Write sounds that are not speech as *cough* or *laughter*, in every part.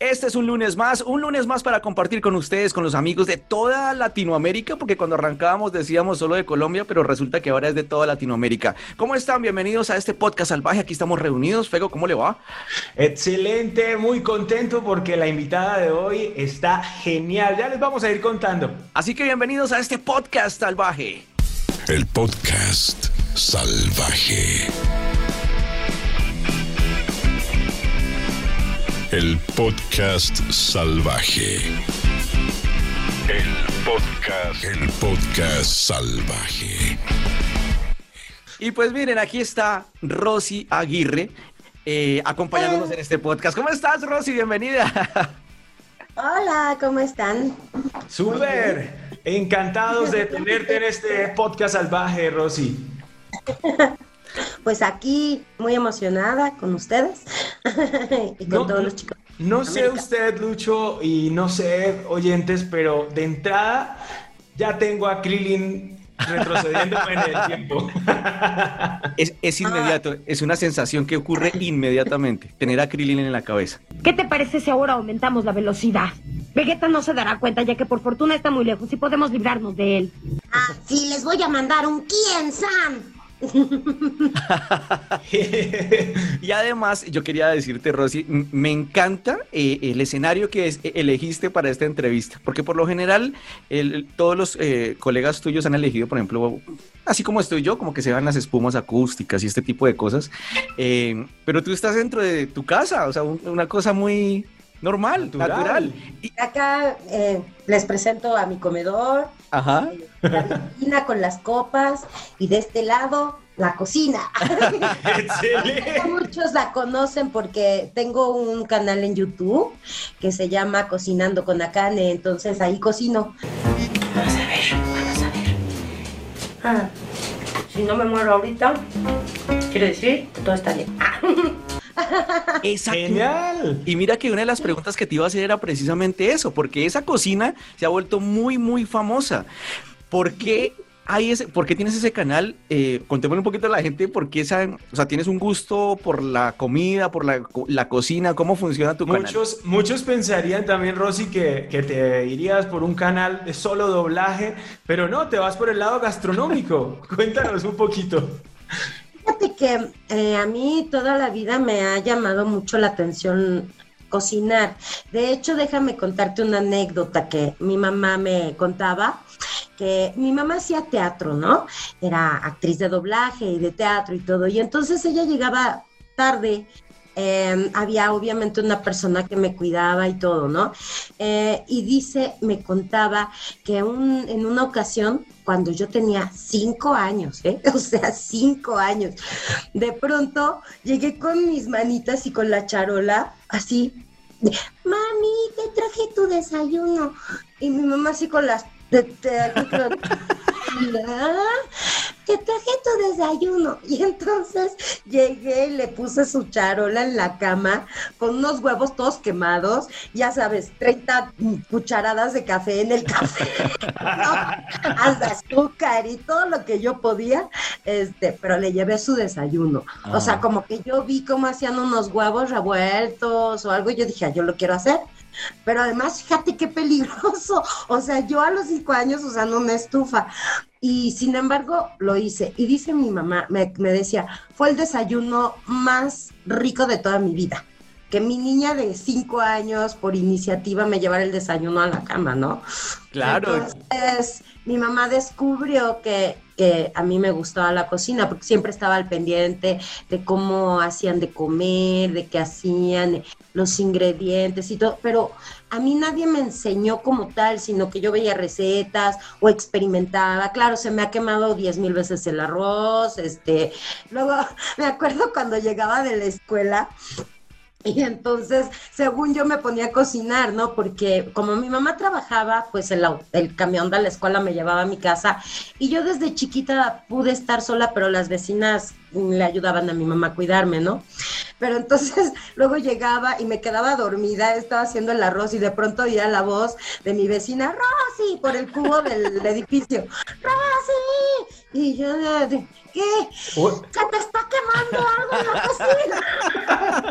Este es un lunes más, un lunes más para compartir con ustedes, con los amigos de toda Latinoamérica, porque cuando arrancábamos decíamos solo de Colombia, pero resulta que ahora es de toda Latinoamérica. ¿Cómo están? Bienvenidos a este podcast salvaje. Aquí estamos reunidos. Fego, ¿cómo le va? Excelente, muy contento porque la invitada de hoy está genial. Ya les vamos a ir contando. Así que bienvenidos a este podcast salvaje. El podcast salvaje. El podcast salvaje. El podcast. El podcast salvaje. Y pues miren, aquí está Rosy Aguirre eh, acompañándonos en este podcast. ¿Cómo estás, Rosy? Bienvenida. *laughs* Hola, ¿cómo están? Súper. Encantados de tenerte en este podcast salvaje, Rosy. *laughs* Pues aquí muy emocionada con ustedes *laughs* y con No, todos los chicos. No sé usted, Lucho, y no sé, oyentes, pero de entrada ya tengo a Krillin retrocediéndome en el tiempo. Es, es inmediato, es una sensación que ocurre inmediatamente, tener a Krillin en la cabeza. ¿Qué te parece si ahora aumentamos la velocidad? Vegeta no se dará cuenta ya que por fortuna está muy lejos y podemos librarnos de él. Ah, sí, les voy a mandar un Kien San. *laughs* Y además, yo quería decirte, Rosy, me encanta eh, el escenario que es- eh, elegiste para esta entrevista, porque por lo general todos los eh, colegas tuyos han elegido, por ejemplo, así como estoy yo, como que se van las espumas acústicas y este tipo de cosas, pero tú estás dentro de tu casa, o sea, un- una cosa muy normal, natural. Natural. Y- Acá eh, les presento a mi comedor, ajá. la cocina con las copas y de este lado la cocina. *laughs* Excelente. Muchos la conocen porque tengo un canal en YouTube que se llama Cocinando con Akane, entonces ahí cocino. Vamos a ver, vamos a ver. Ah, si no me muero ahorita, quiere decir que todo está bien. Ah. *laughs* Exacto. Genial. Y mira que una de las preguntas que te iba a hacer era precisamente eso, porque esa cocina se ha vuelto muy, muy famosa. ¿Por qué, hay ese, por qué tienes ese canal? Eh, contémosle un poquito a la gente por qué esa, o sea, tienes un gusto por la comida, por la, la cocina, cómo funciona tu canal. Muchos, muchos pensarían también, Rosy, que, que te irías por un canal de solo doblaje, pero no, te vas por el lado gastronómico. *laughs* Cuéntanos un poquito. Fíjate que eh, a mí toda la vida me ha llamado mucho la atención cocinar. De hecho, déjame contarte una anécdota que mi mamá me contaba, que mi mamá hacía teatro, ¿no? Era actriz de doblaje y de teatro y todo. Y entonces ella llegaba tarde. eh, había obviamente una persona que me cuidaba y todo, ¿no? Eh, y dice, me contaba que en una ocasión, cuando yo tenía cinco años, ¿eh? *laughs* o sea, cinco años, de pronto llegué con mis manitas y con la charola, así, mami, te traje tu desayuno. Y mi mamá así con las... de- de- aquí con- "Ah, te traje tu desayuno. Y entonces llegué y le puse su charola en la cama con unos huevos todos quemados, ya sabes, 30 cucharadas de café en el café, ¿no? *laughs* hasta azúcar y todo lo que yo podía, este, pero le llevé su desayuno. O sea, Ah. como que yo vi cómo hacían unos huevos revueltos o algo, y yo dije, "Ah, yo lo quiero hacer. Pero además, fíjate qué peligroso. *laughs* O sea, yo a los cinco años usando una estufa. Y sin embargo, lo hice. Y dice mi mamá, me, me decía, fue el desayuno más rico de toda mi vida. Que mi niña de cinco años, por iniciativa, me llevara el desayuno a la cama, ¿no? Claro. Entonces, mi mamá descubrió que, que a mí me gustaba la cocina, porque siempre estaba al pendiente de cómo hacían de comer, de qué hacían, los ingredientes y todo, pero a mí nadie me enseñó como tal, sino que yo veía recetas o experimentaba. Claro, se me ha quemado diez mil veces el arroz, este, luego *laughs* me acuerdo cuando llegaba de la escuela y entonces, según yo me ponía a cocinar, ¿no? Porque como mi mamá trabajaba, pues el, el camión de la escuela me llevaba a mi casa y yo desde chiquita pude estar sola, pero las vecinas le ayudaban a mi mamá a cuidarme, ¿no? Pero entonces *laughs* luego llegaba y me quedaba dormida, estaba haciendo el arroz y de pronto oía la voz de mi vecina, Rosy, por el cubo del *laughs* edificio, Rosy. Y yo, ¿qué? Se te está quemando algo en la cocina.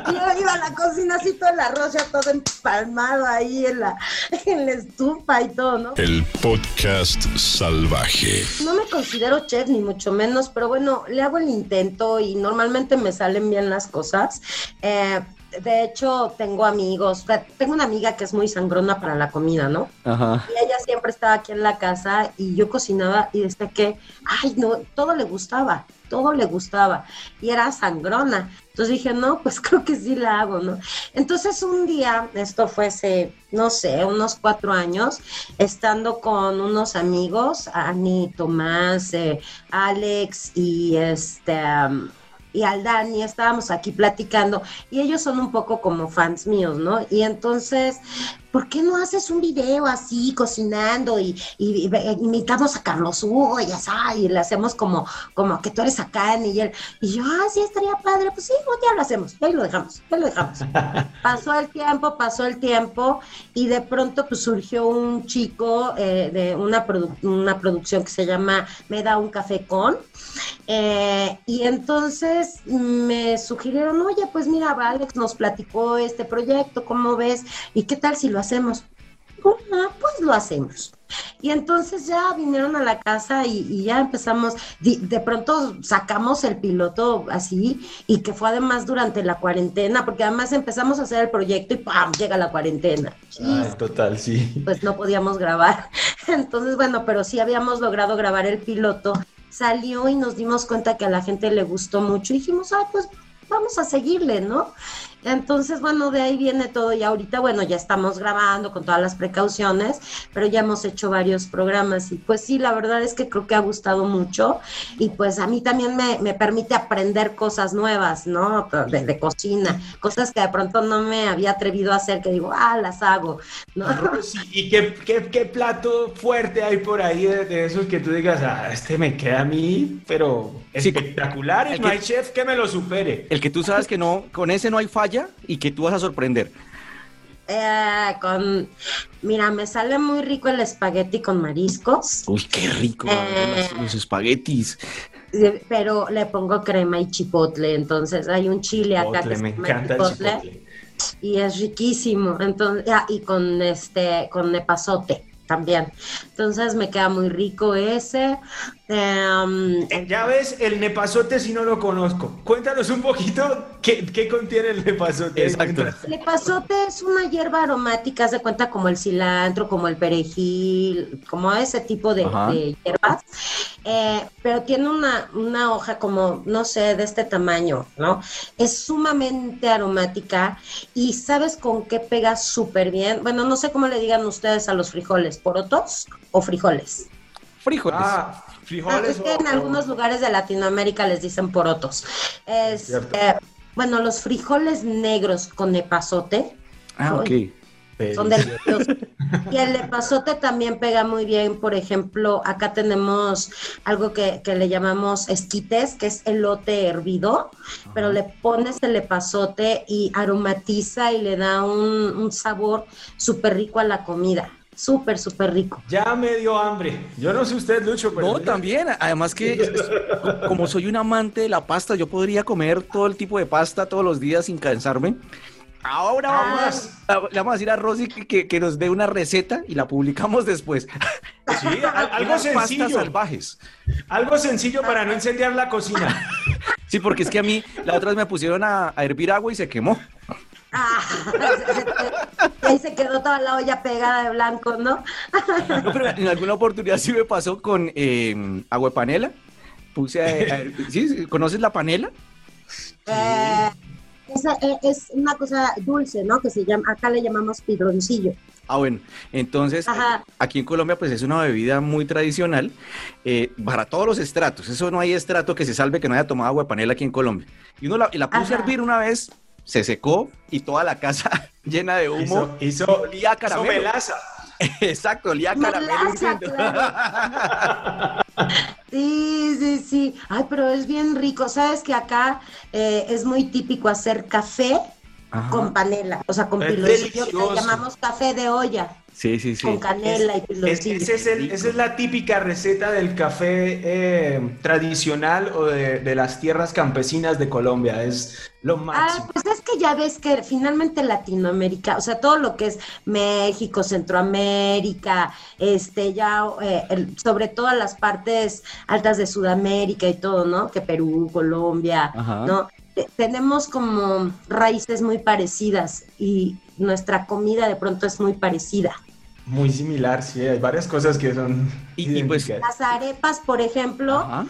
Y yo iba a la cocina así todo el arroz ya todo empalmado ahí en la, *laughs* en la estufa y todo, ¿no? El podcast salvaje. No me considero chef ni mucho menos, pero bueno, le hago el intento y normalmente me salen bien las cosas. Eh, de hecho, tengo amigos, tengo una amiga que es muy sangrona para la comida, ¿no? Ajá. Y ella siempre estaba aquí en la casa y yo cocinaba y desde que, ay, no, todo le gustaba, todo le gustaba. Y era sangrona. Entonces dije, no, pues *laughs* creo que sí la hago, ¿no? Entonces un día, esto fue hace, no sé, unos cuatro años, estando con unos amigos, Ani, Tomás, eh, Alex y este... um, y al Dani, estábamos aquí platicando y ellos son un poco como fans míos, ¿no? Y entonces, ¿por qué no haces un video así cocinando y, y- y ve- imitamos a Carlos Hugo y sabes, y le hacemos como, como que tú eres acá y él, y yo, ah, sí, estaría padre, pues sí, un día lo hacemos, ahí lo dejamos, ahí lo dejamos. *laughs* pasó el tiempo, pasó el tiempo y de pronto pues surgió un chico eh, de una, produ- una producción que se llama Me da un café con eh, y entonces me sugirieron, oye, pues mira, Alex nos platicó este proyecto, ¿cómo ves? ¿Y qué tal si lo hacemos? Ah, pues lo hacemos. Y entonces ya vinieron a la casa y, y ya empezamos, de, pronto sacamos el piloto así y que fue además durante la cuarentena, porque además empezamos a hacer el proyecto y ¡pam! llega la cuarentena. Ay, total, sí. Pues no podíamos grabar. *laughs* Entonces, bueno, pero sí habíamos logrado grabar el piloto. Salió y nos dimos cuenta que a la gente le gustó mucho y dijimos, ay, pues vamos a seguirle, ¿no? Entonces, bueno, de ahí viene todo y ahorita, bueno, ya estamos grabando con todas las precauciones, pero ya hemos hecho varios programas y pues sí, la verdad es que creo que ha gustado mucho y pues a mí también me, me permite aprender cosas nuevas, ¿no? De, de cocina, cosas que de pronto no me había atrevido a hacer, que digo, ah, las hago, ¿no? Rosy, ¿y qué, qué, qué plato fuerte hay por ahí de, de esos que tú digas, ah, este me queda a mí, pero Sí. espectacular y El no que- hay chef que me lo supere? El que tú sabes que no, con ese no hay falla y que tú vas a sorprender. Eh, con, mira, me sale muy rico el espagueti con mariscos, Uy, qué rico, Eh. los, los espaguetis. pero le pongo crema y chipotle, entonces hay un chile acá Chipotle, que me el chipotle. y es riquísimo, entonces, ah, y con este, con nepazote también, entonces me queda muy rico ese, em, Ya ves, el nepazote si no lo conozco. Cuéntanos un poquito qué, qué contiene el nepazote. Exacto. El epazote es una hierba aromática, haz de cuenta como el cilantro, como el perejil, como ese tipo de, hierbas, eh, pero tiene una, una hoja como, no sé, de este tamaño, ¿no? Es sumamente aromática y ¿sabes con qué pega súper bien? Bueno, no sé cómo le digan ustedes a los frijoles, ¿porotos o frijoles? Frijoles. Ah, frijoles. es que en o- algunos lugares de Latinoamérica les dicen porotos. Es, eh, bueno, los frijoles negros con epazote ah, ok. son deliciosos. Y el epazote también pega muy bien. Por ejemplo, acá tenemos algo que, que le llamamos esquites, que es elote hervido, pero le pones el epazote y aromatiza y le da un, un sabor súper rico a la comida. Súper, súper rico. Ya me dio hambre. Yo no sé usted, Lucho, pero. No, también. Además que como soy un amante de la pasta, yo podría comer todo el tipo de pasta todos los días sin cansarme. Ahora vamos, a- le vamos a decir a Rosy que, que- que nos dé una receta y la publicamos después. Sí, al- *laughs* algo pastas sencillo. salvajes. Algo sencillo para no incendiar la cocina. *laughs* Sí, porque es que a mí la otra vez me pusieron a, a hervir agua y se quemó. Ah, *laughs* ahí se quedó toda la olla pegada de blanco, ¿no? *laughs* No, pero en alguna oportunidad sí me pasó con eh, agua de panela. Puse a, a- ¿sí? ¿Conoces la panela? Eh, esa, eh, es una cosa dulce, ¿no? Que se llama, acá le llamamos pidroncillo. Ah, bueno, entonces Ajá. aquí en Colombia pues es una bebida muy tradicional eh, para todos los estratos. Eso no hay estrato que se salve que no haya tomado agua de panela aquí en Colombia. Y uno la, y la puse a hervir una vez, se secó y toda la casa *laughs* llena de humo. Hizo, hizo, olía hizo caramelo. melaza. *laughs* Exacto, olía caramelo. Melaza, hirviendo. *laughs* Sí, sí, sí. Ay, pero es bien rico. Sabes que acá eh, es muy típico hacer café Ajá. con panela, o sea, con piloncillo, que llamamos café de olla. Sí, sí, sí. con canela y Es- piloncillo. es el- esa es la típica receta del café eh, tradicional o de, de las tierras campesinas de Colombia. Es lo Ah, máximo. pues es que ya ves que finalmente Latinoamérica, o sea, todo lo que es México, Centroamérica, este, ya, eh, el- sobre todo las partes altas de Sudamérica y todo, ¿no? Que Perú, Colombia, Ajá. ¿no? Te- Tenemos como raíces muy parecidas y nuestra comida de pronto es muy parecida. Muy similar, sí. Hay varias cosas que son. Y- y pues-. Las arepas, por ejemplo, Ajá.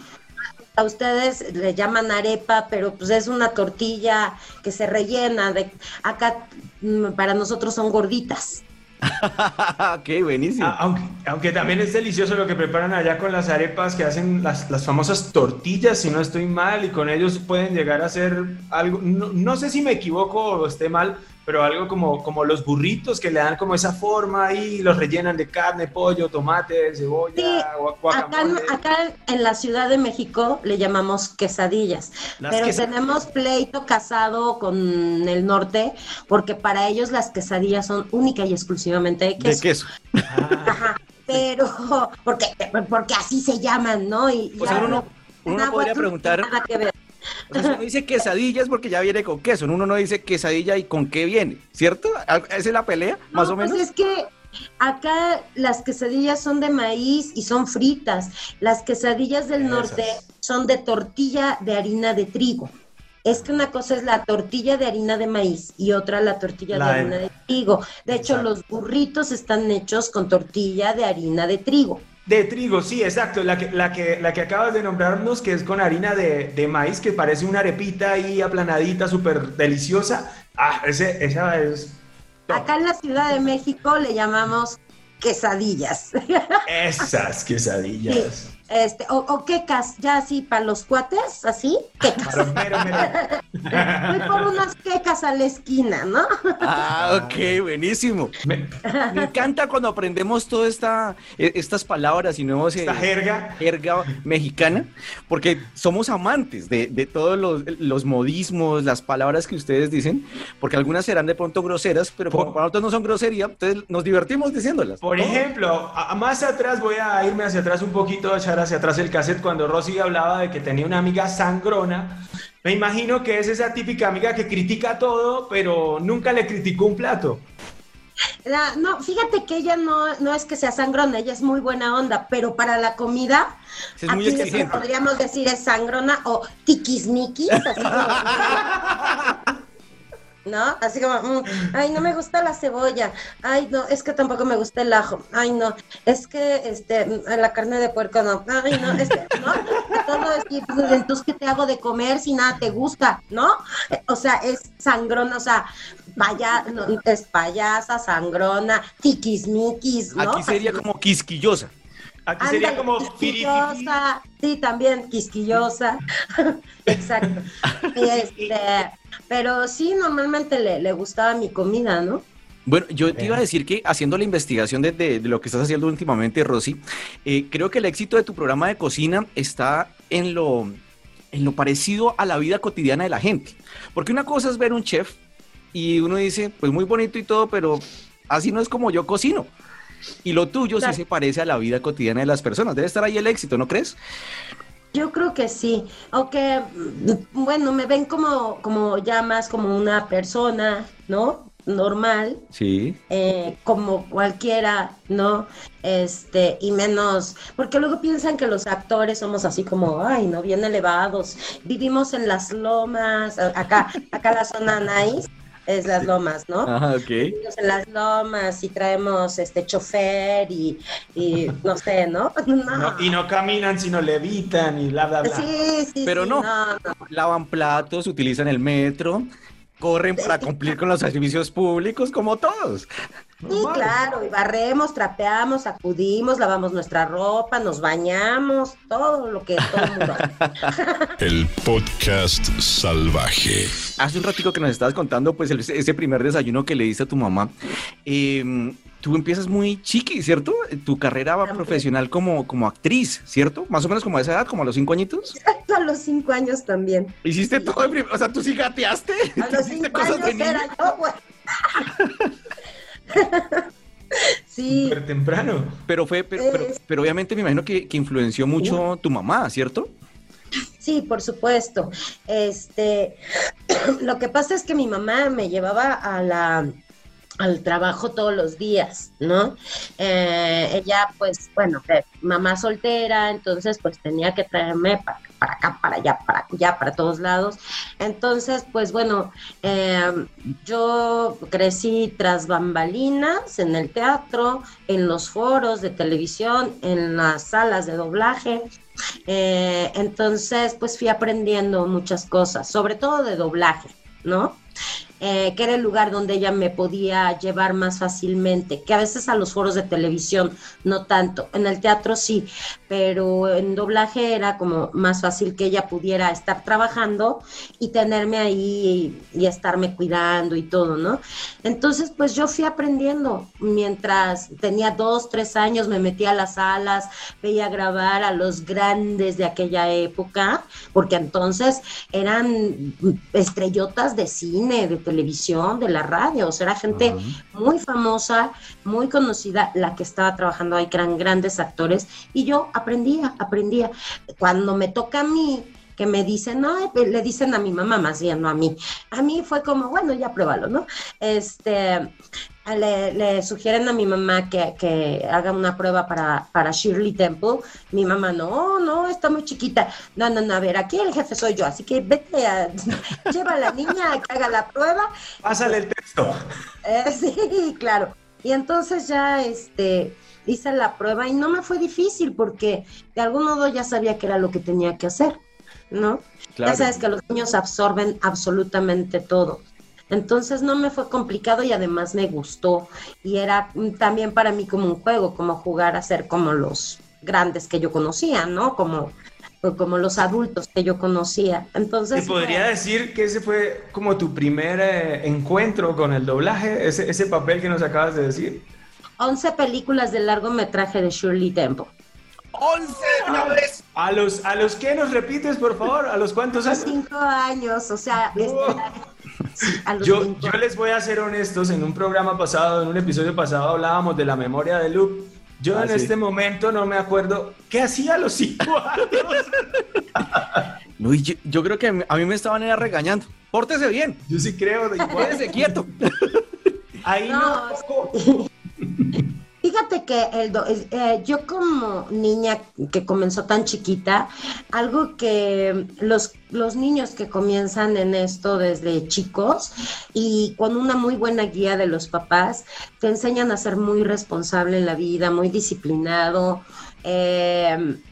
a ustedes le llaman arepa, pero pues es una tortilla que se rellena. De, acá mm, para nosotros son gorditas. *laughs* ok, buenísimo. Ah, aunque, aunque también es delicioso lo que preparan allá con las arepas que hacen las, las famosas tortillas, si no estoy mal, y con ellos pueden llegar a hacer algo, no, no sé si me equivoco o esté mal, pero algo como, como los burritos que le dan como esa forma y los rellenan de carne, pollo, tomate, cebolla, Sí, gua- Acá, en- guacamole. acá en la Ciudad de México le llamamos quesadillas, Las pero tenemos pleito casado con el norte porque para ellos las quesadillas son única y exclusivamente de de queso. Ah, Ajá, *laughs* pero porque, porque así se llaman, ¿no? Y O sea, uno, podría preguntar, nada que ver. O sea, si uno dice quesadilla es porque ya viene con queso, uno no dice quesadilla y con qué viene, ¿cierto? ¿Esa es la pelea, más o menos? Pues es que acá las quesadillas son de maíz y son fritas. Las quesadillas del Esas. norte son de tortilla de harina de trigo. Es que una cosa es la tortilla de harina de maíz y otra la tortilla La de de- harina de trigo. De hecho, Exacto. los burritos están hechos con tortilla de harina de trigo. De trigo, sí, exacto. La que, la que, la que acabas de nombrarnos, que es con harina de, de maíz, que parece una arepita ahí aplanadita, súper deliciosa. Ah, ese, esa es. top. Acá en la Ciudad de México le llamamos quesadillas. Esas quesadillas. Este, o, o quecas, ya así para los cuates, así, quecas. Pero, mero, mero. *laughs* Voy por unas quecas a la esquina, ¿no? Ah, ok, buenísimo. Me- Me encanta cuando aprendemos todas esta, e- estas palabras y nuevos eh, esta jerga. jerga mexicana, porque somos amantes de, de todos los, los modismos, las palabras que ustedes dicen, porque algunas serán de pronto groseras, pero como Por- para nosotros no son grosería, entonces nos divertimos diciéndolas. Por ¿no? ejemplo, a más atrás voy a irme hacia atrás un poquito, a echar hacia atrás el cassette cuando Rosy hablaba de que tenía una amiga sangrona. Me imagino que es esa típica amiga que critica todo, pero nunca le criticó un plato. La- no, fíjate que ella no, no es que sea sangrona, ella es muy buena onda, pero para la comida, Es muy podríamos decir es sangrona o tiquismiquis, así *laughs* ¿No? Así como, mm, ay, no me gusta la cebolla, ay, no, es que tampoco me gusta el ajo, ay, no, es que, este, mm, la carne de puerco no, ay, no, es que, ¿no? Todo es, pues, entonces, ¿qué te hago de comer si nada te gusta, no? O sea, es sangrona, o sea, paya, no, es payasa, sangrona, tiquismiquis, ¿no? Aquí sería como quisquillosa. Aquí sería como quisquillosa, sí, también quisquillosa, *laughs* exacto. Este, pero sí, normalmente le, le gustaba mi comida, ¿no? Bueno, yo te iba a decir que haciendo la investigación de, de- de lo que estás haciendo últimamente, Rosy, eh, creo que el éxito de tu programa de cocina está en lo, en lo parecido a la vida cotidiana de la gente. Porque una cosa es ver un chef y uno dice, pues muy bonito y todo, pero así no es como yo cocino. Y lo tuyo Claro. sí se parece a la vida cotidiana de las personas. Debe estar ahí el éxito, ¿no crees? Yo creo que sí, aunque, mm, bueno, me ven como, como ya más como una persona, ¿no? Normal, Sí. eh, como cualquiera, ¿no? Este, y menos, porque luego piensan que los actores somos así como, ay, no, bien elevados, vivimos en las lomas, acá, acá la zona nice es las lomas, ¿no? Ajá, ok. En las lomas y traemos este chofer y, y no sé, ¿no? *laughs* No. No, y no caminan, sino levitan y bla, bla, bla. Sí, sí, Pero sí, no. no, no. Lavan platos, utilizan el metro, corren para cumplir con los servicios públicos como todos. Sí, claro, y barremos, trapeamos, acudimos, lavamos nuestra ropa, nos bañamos, todo lo que todo el mundo hace. *laughs* El podcast salvaje. Hace un ratico que nos estabas contando, pues, el- ese primer desayuno que le diste a tu mamá. Eh, tú empiezas muy chiqui, ¿cierto? Tu carrera va profesional como, como actriz, ¿cierto? Más o menos como a esa edad, como a los cinco añitos. *laughs* A los cinco años también. Hiciste todo, de o sea, tú sí gateaste. A los *laughs* cinco años de niño. era yo, güey. *laughs* Sí. Súper temprano. Pero fue, pero, pero, pero obviamente me imagino que, que influenció mucho tu mamá, ¿cierto? Sí, por supuesto. Este, *clears throat* lo que pasa es que mi mamá me llevaba a la al trabajo todos los días, ¿no? Eh, ella, pues, bueno, mamá soltera, entonces, pues, tenía que traerme para, para acá, para allá, para allá, para todos lados. Entonces, pues, bueno, eh, yo crecí tras bambalinas en el teatro, en los foros de televisión, en las salas de doblaje. Eh, entonces, pues fui aprendiendo muchas cosas, sobre todo de doblaje, ¿no? Eh, que era el lugar donde ella me podía llevar más fácilmente, que a veces a los foros de televisión no tanto, en el teatro sí, pero en doblaje era como más fácil que ella pudiera estar trabajando y tenerme ahí y, y estarme cuidando y todo, ¿no? Entonces, pues yo fui aprendiendo, mientras tenía dos, tres años, me metía a las salas, veía grabar a los grandes de aquella época, porque entonces eran estrellotas de cine, de televisión, de la radio, o sea, era gente muy famosa, muy conocida, la que estaba trabajando ahí, que eran grandes actores, y yo aprendía, aprendía. Cuando me toca a mí, que me dicen, no, le dicen a mi mamá más bien, no a mí. A mí fue como, bueno, ya pruébalo, ¿no? Este, le, le sugieren a mi mamá que, que haga una prueba para, para Shirley Temple. Mi mamá, no, no, está muy chiquita. No, no, no, a ver, aquí el jefe soy yo, así que vete a, *laughs* lleva a la niña a que haga la prueba. Pásale el texto. Eh, *laughs* sí, claro. Y entonces ya este hice la prueba y no me fue difícil porque de algún modo ya sabía que era lo que tenía que hacer, ¿no? Claro. Ya sabes que los niños absorben absolutamente todo. Entonces no me fue complicado y además me gustó. Y era también para mí como un juego, como jugar a ser como los grandes que yo conocía, ¿no? Como, como los adultos que yo conocía. Entonces, ¿Te podría decir que ese fue como tu primer eh, encuentro con el doblaje? Ese, ese papel que nos acabas de decir. 11 películas de largometraje de Shirley Temple. ¡Once! ¡Una vez! ¿A los, ¿A los qué nos repites, por favor? ¿A los cuántos años? cinco años, o sea, No. este, sí, a los Yo, yo les voy a ser honestos, en un programa pasado, en un episodio pasado hablábamos de la memoria de Luke. Yo Ah, en sí. este momento no me acuerdo qué hacía a los cinco años. *laughs* No, yo, yo creo que a mí me estaban era regañando. Pórtese bien, Yo sí creo de quédese quieto. Ahí no. No, Fíjate que el do- eh, yo como niña que comenzó tan chiquita, algo que los, los niños que comienzan en esto desde chicos y con una muy buena guía de los papás, te enseñan a ser muy responsable en la vida, muy disciplinado. eh,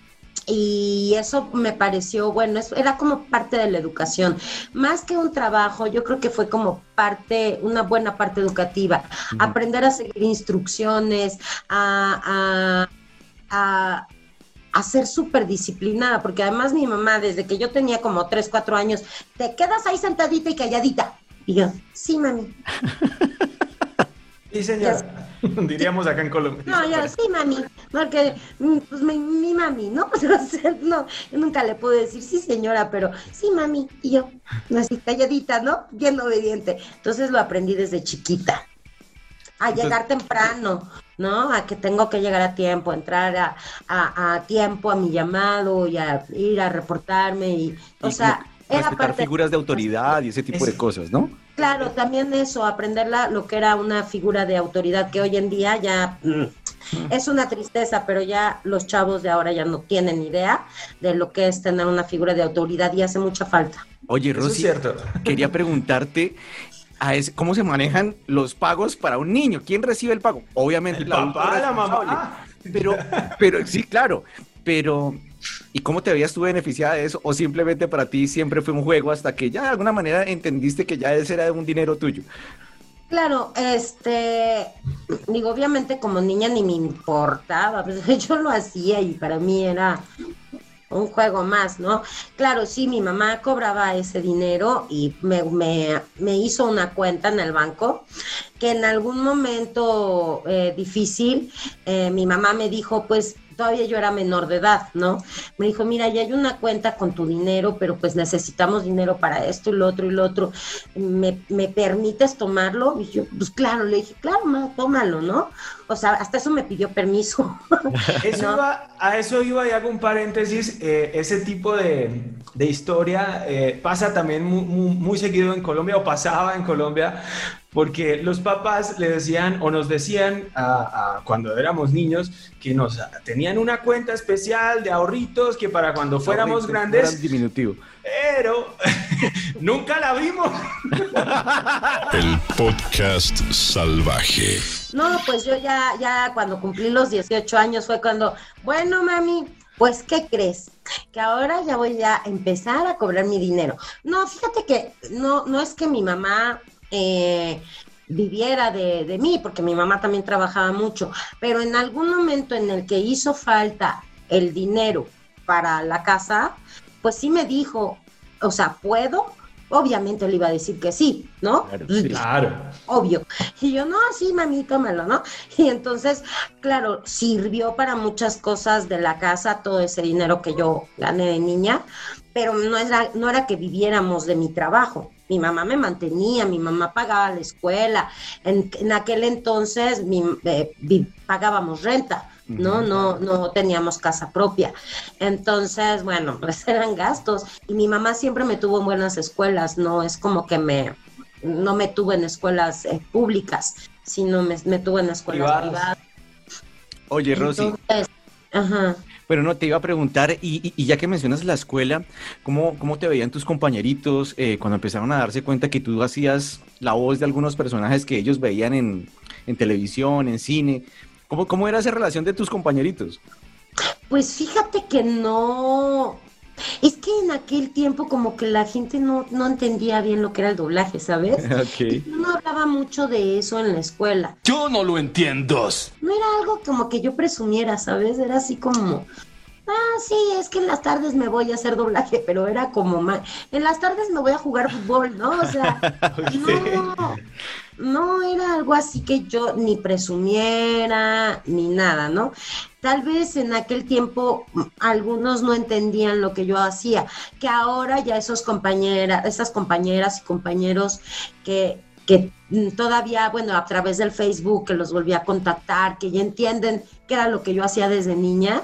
y eso me pareció, bueno, eso era como parte de la educación. Más que un trabajo, yo creo que fue como parte, una buena parte educativa. Aprender a seguir instrucciones, a, a, a, a ser súper disciplinada, porque además mi mamá, desde que yo tenía como 3, 4 años, te quedas ahí sentadita y calladita. Y yo, sí, mami. Sí, señor. *laughs* Diríamos acá en Colombia. No, yo, sí, mami, porque mm, pues mi, mi mami, ¿no? *laughs* O sea, no, yo nunca le puedo decir sí, señora, pero sí, mami, y yo, así calladita, ¿no? Bien obediente. Entonces lo aprendí desde chiquita. A llegar temprano, ¿no? A que tengo que llegar a tiempo, entrar a, a, a tiempo a mi llamado y a ir a reportarme y, o Y sea, era parte figuras de autoridad y ese tipo de cosas, ¿no? Claro, también eso, aprender la- lo que era una figura de autoridad que hoy en día ya mm, es una tristeza, pero ya los chavos de ahora ya no tienen idea de lo que es tener una figura de autoridad y hace mucha falta. Oye, es Rosy, cierto. quería *laughs* preguntarte a ese- cómo se manejan los pagos para un niño. ¿Quién recibe el pago? Obviamente El adulto papá, la mamá. Pero, pero sí, claro. Pero, ¿y cómo te habías tú beneficiada de eso? ¿O simplemente para ti siempre fue un juego hasta que ya de alguna manera entendiste que ya ese era un dinero tuyo? Claro, este, digo, obviamente como niña ni me importaba, *laughs* pues yo lo hacía y para mí era un juego más, ¿no? Claro, sí, mi mamá cobraba ese dinero y me, me, me hizo una cuenta en el banco que en algún momento eh, difícil eh, mi mamá me dijo, pues todavía yo era menor de edad, ¿no? Me dijo, mira, ya hay una cuenta con tu dinero, pero pues necesitamos dinero para esto y lo otro y lo otro. ¿Me, me permites tomarlo? Y yo, pues claro, le dije, claro, ma, tómalo, ¿no? O sea, hasta eso me pidió permiso. *laughs* Eso ¿no? iba- a eso iba y hago un paréntesis. eh, ese tipo de, de historia eh, pasa también mu- mu- muy, seguido en Colombia o pasaba en Colombia porque los papás le decían o nos decían a- a- cuando éramos niños que nos tenían una cuenta especial de ahorritos que para cuando fuéramos Ahorita, grandes, diminutivo. Pero *laughs* nunca la vimos. El podcast salvaje. No, pues yo ya, ya cuando cumplí los 18 años fue cuando, bueno, mami, pues, ¿qué crees? Que ahora ya voy a empezar a cobrar mi dinero. No, fíjate que no, no es que mi mamá eh, viviera de, de mí, porque mi mamá también trabajaba mucho, pero en algún momento en el que hizo falta el dinero para la casa, pues sí me dijo, o sea, ¿puedo? Obviamente le iba a decir que sí, ¿no? Claro, sí. Claro. obvio. Y yo, no, sí, mami, tómalo, ¿no? Y entonces, claro, sirvió para muchas cosas de la casa, todo ese dinero que yo gané de niña, pero no era, no era que viviéramos de mi trabajo. Mi mamá me mantenía, mi mamá pagaba la escuela. En, en aquel entonces mi- eh, vi- pagábamos renta. No, no, no teníamos casa propia. Entonces, bueno, *laughs* pues eran gastos. Y mi mamá siempre me tuvo en buenas escuelas, no es como que me, no me tuvo en escuelas eh, públicas, sino me, me tuvo en escuelas Privadas. privadas. Oye, Rosy, Entonces, ajá. pero no te iba a preguntar, y, y- y ya que mencionas la escuela, ¿cómo, cómo te veían tus compañeritos eh, cuando empezaron a darse cuenta que tú hacías la voz de algunos personajes que ellos veían en, en televisión, en cine? ¿Cómo, ¿Cómo era esa relación de tus compañeritos? Pues fíjate que no. Es que en aquel tiempo como que la gente no, no entendía bien lo que era el doblaje, ¿sabes? *laughs* ok. No hablaba mucho de eso en la escuela. Yo no lo entiendo. No era algo como que yo presumiera, ¿sabes? Era así como, ah, sí, es que en las tardes me voy a hacer doblaje, *laughs* pero era como, en las tardes me voy a jugar fútbol, ¿no? O sea, *laughs* no, no era algo así que yo ni presumiera ni nada, ¿no? Tal vez en aquel tiempo mm, algunos no entendían lo que yo hacía, que ahora ya esos compañeras, esas compañeras y compañeros que, que mm, todavía, bueno, a través del Facebook que los volví a contactar, que ya entienden qué era lo que yo hacía desde niña,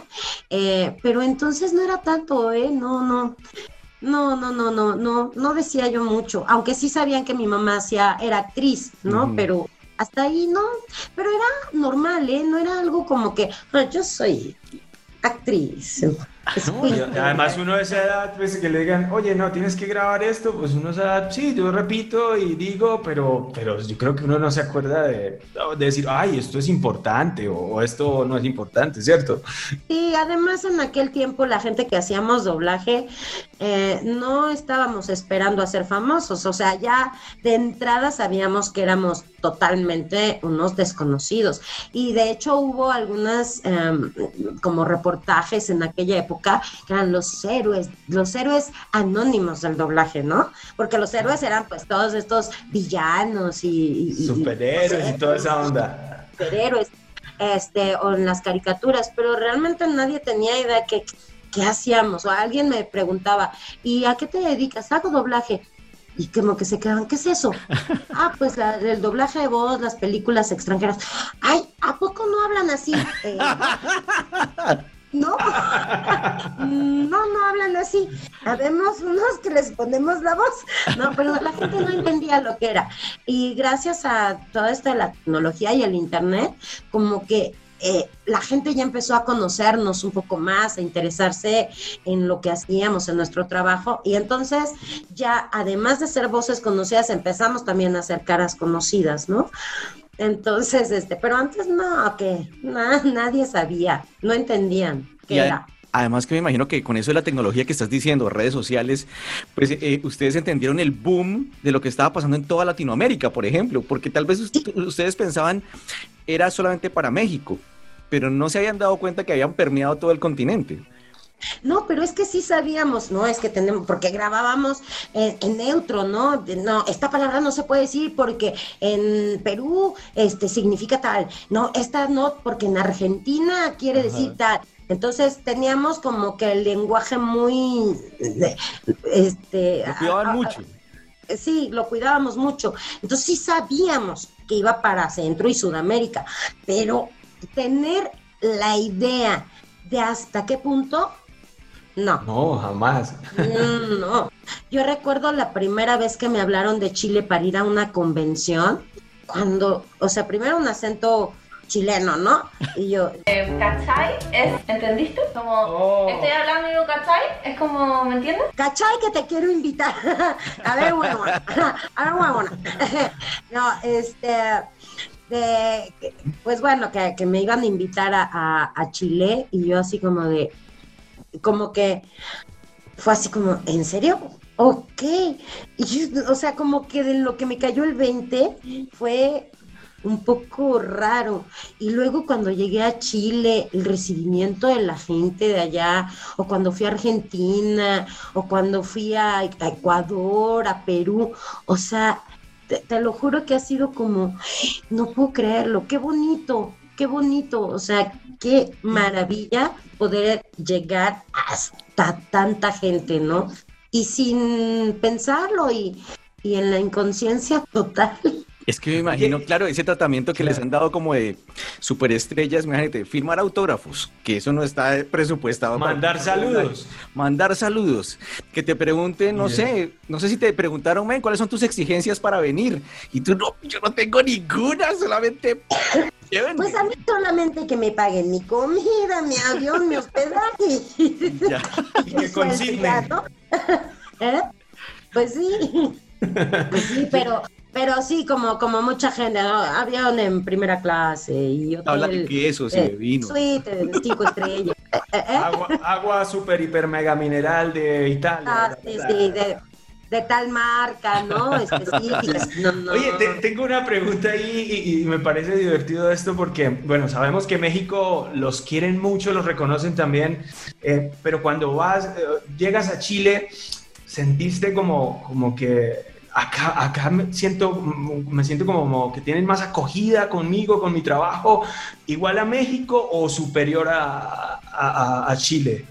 eh, pero entonces no era tanto, ¿eh? No, no. No, no, no, no, no, no decía yo mucho, aunque sí sabían que mi mamá hacía, era actriz, ¿no? Pero hasta ahí no, pero era normal, ¿eh? No era algo como que, "Ah, yo soy actriz. *laughs* No, además uno de esa edad, pues que le digan, oye, no, tienes que grabar esto, pues uno de esa edad, sí, yo repito y digo, pero, pero yo creo que uno no se acuerda de, de decir, ay, esto es importante o, o esto no es importante, ¿cierto? Sí, además en aquel tiempo la gente que hacíamos doblaje eh, no estábamos esperando a ser famosos, o sea, ya de entrada sabíamos que éramos totalmente unos desconocidos y de hecho hubo algunas em, como reportajes en aquella época que eran los héroes, los héroes anónimos del doblaje, ¿no? Porque los héroes eran pues todos estos villanos y, Superhéroes y toda esa onda. superhéroes, este, o en las caricaturas, pero realmente nadie tenía idea de qué, hacíamos. O alguien me preguntaba, ¿y a qué te dedicas? Hago doblaje. Y como que se quedaban, ¿qué es eso? ah, pues la- el doblaje de voz, las películas extranjeras. Ay, ¿a poco no hablan así? Eh, no, no, no hablan así. Habemos unos que les ponemos la voz, no, pero la gente no entendía lo que era. Y gracias a toda esta la tecnología y el internet, como que eh, la gente ya empezó a conocernos un poco más, a interesarse en lo que hacíamos, en nuestro trabajo. Y entonces ya, además de ser voces conocidas, empezamos también a hacer caras conocidas, ¿no? Entonces, este, pero antes no, que na- nadie sabía, no entendían qué era. Además que me imagino que con eso de la tecnología que estás diciendo, redes sociales, pues eh, ustedes entendieron el boom de lo que estaba pasando en toda Latinoamérica, por ejemplo, porque tal vez ust- ustedes pensaban era solamente para México, pero no se habían dado cuenta que habían permeado todo el continente. No, pero es que sí sabíamos, ¿no? Es que tenemos, porque grabábamos en, en neutro, ¿no? No, esta palabra no se puede decir porque en Perú este, significa tal. No, esta no, porque en Argentina quiere decir tal. Entonces teníamos como que el lenguaje muy, este, Lo cuidaban a- a- mucho. sí, lo cuidábamos mucho. Entonces sí sabíamos que iba para Centro y Sudamérica, pero tener la idea de hasta qué punto, no. No, jamás. Mm, No, yo recuerdo la primera vez que me hablaron de Chile para ir a una convención, cuando, o sea, primero un acento chileno, ¿no? Y yo, ¿Cachai? Es, ¿Entendiste? Como, Oh. estoy hablando y digo, ¿cachai? Es como, ¿me entiendes? ¿cachai que te quiero invitar? *laughs* a ver, huevona, *laughs* a ver, huevona. *laughs* no, este, de, pues bueno, que, que me iban a invitar a, a- a Chile y yo así como de, como que fue así como, ¿en serio? Ok. Y yo, o sea, como que de lo que me cayó el 20 fue un poco raro. Y luego cuando llegué a Chile, el recibimiento de la gente de allá, o cuando fui a Argentina, o cuando fui a, Ecuador, a Perú, o sea, te lo juro que ha sido como, no puedo creerlo, qué bonito, qué bonito, o sea, qué maravilla poder llegar hasta tanta gente, ¿no? Y sin pensarlo y, y en la inconsciencia total. Es que me imagino, claro, ese tratamiento que les han dado como de superestrellas, imagínate, firmar autógrafos, que eso no está presupuestado. para- Mandar saludos. Mandar saludos, que te pregunten, no sé, no sé si te preguntaron, men, ¿cuáles son tus exigencias para venir? Y tú, no, yo no tengo ninguna, solamente. Pues a mí solamente que me paguen mi comida, mi avión, mi hospedaje. *laughs* Ya. Y que Eso *laughs* es consignen. ya, ¿no? *laughs* ¿Eh? Pues sí. Pues sí, pero, pero sí, como, como mucha gente, ¿no? avión en primera clase y hotel, Habla de quesos y de eh, vino. Suite de cinco estrellas. Eh. Agua, agua super, hiper, mega mineral de Italia. Ah, sí, sí, de, de tal marca, ¿no? *laughs* Específica. No, no. Oye, te- tengo una pregunta ahí y, y me parece divertido esto porque, bueno, sabemos que México los quieren mucho, los reconocen también, eh, pero cuando vas, eh, llegas a Chile, sentiste como, como que acá, acá me siento, me siento como que tienen más acogida conmigo, con mi trabajo, igual a México o superior a- a Chile.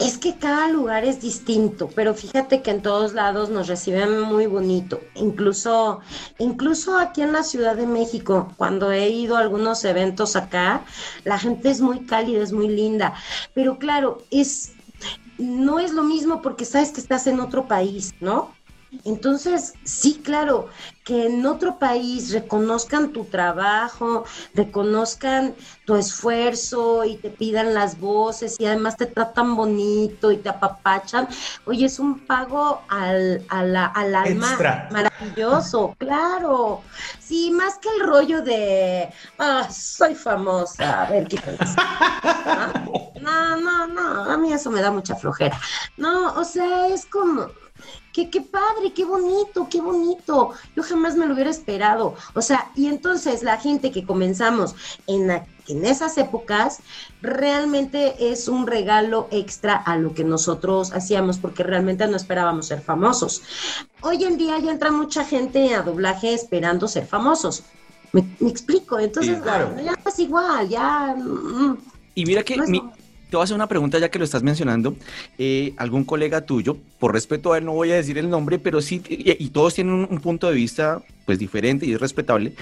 Es que cada lugar es distinto, pero fíjate que en todos lados nos reciben muy bonito. Incluso, incluso aquí en la Ciudad de México, cuando he ido a algunos eventos acá, la gente es muy cálida, es muy linda. Pero claro, es, no es lo mismo porque sabes que estás en otro país, ¿no? Entonces, sí, claro, que en otro país reconozcan tu trabajo, reconozcan tu esfuerzo y te pidan las voces y además te tratan bonito y te apapachan. Oye, es un pago al, alma Extra. maravilloso, claro. Sí, más que el rollo de, ah, soy famosa, a ver, quítale. *laughs* ¿Ah? No, no, no, a mí eso me da mucha flojera. No, o sea, es como, que qué padre, qué bonito, qué bonito. Yo jamás me lo hubiera esperado. O sea, y entonces la gente que comenzamos en, en esas épocas, realmente es un regalo extra a lo que nosotros hacíamos, porque realmente no esperábamos ser famosos. Hoy en día ya entra mucha gente a doblaje esperando ser famosos. Me, me explico, entonces Sí, claro. ah, ya es igual, ya... mm, Y mira que no es- mi- te voy a hacer una pregunta ya que lo estás mencionando. Eh, algún colega tuyo, por respeto a él no voy a decir el nombre, pero sí, y, y todos tienen un, un punto de vista pues diferente y es respetable.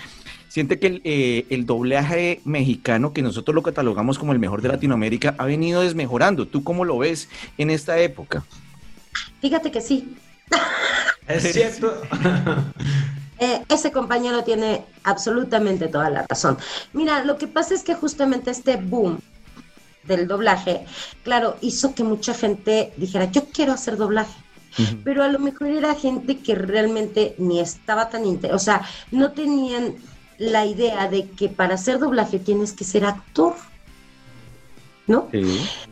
Siente que el, eh, el doblaje mexicano, que nosotros lo catalogamos como el mejor de Latinoamérica, ha venido desmejorando. ¿Tú cómo lo ves en esta época? Fíjate que sí, Es *laughs* cierto. *laughs* Eh, ese compañero tiene absolutamente toda la razón. Mira, lo que pasa es que justamente este boom del doblaje, claro, hizo que mucha gente dijera, yo quiero hacer doblaje. Pero a lo mejor era gente que realmente ni estaba tan inte- o sea, no tenían la idea de que para hacer doblaje tienes que ser actor, ¿no?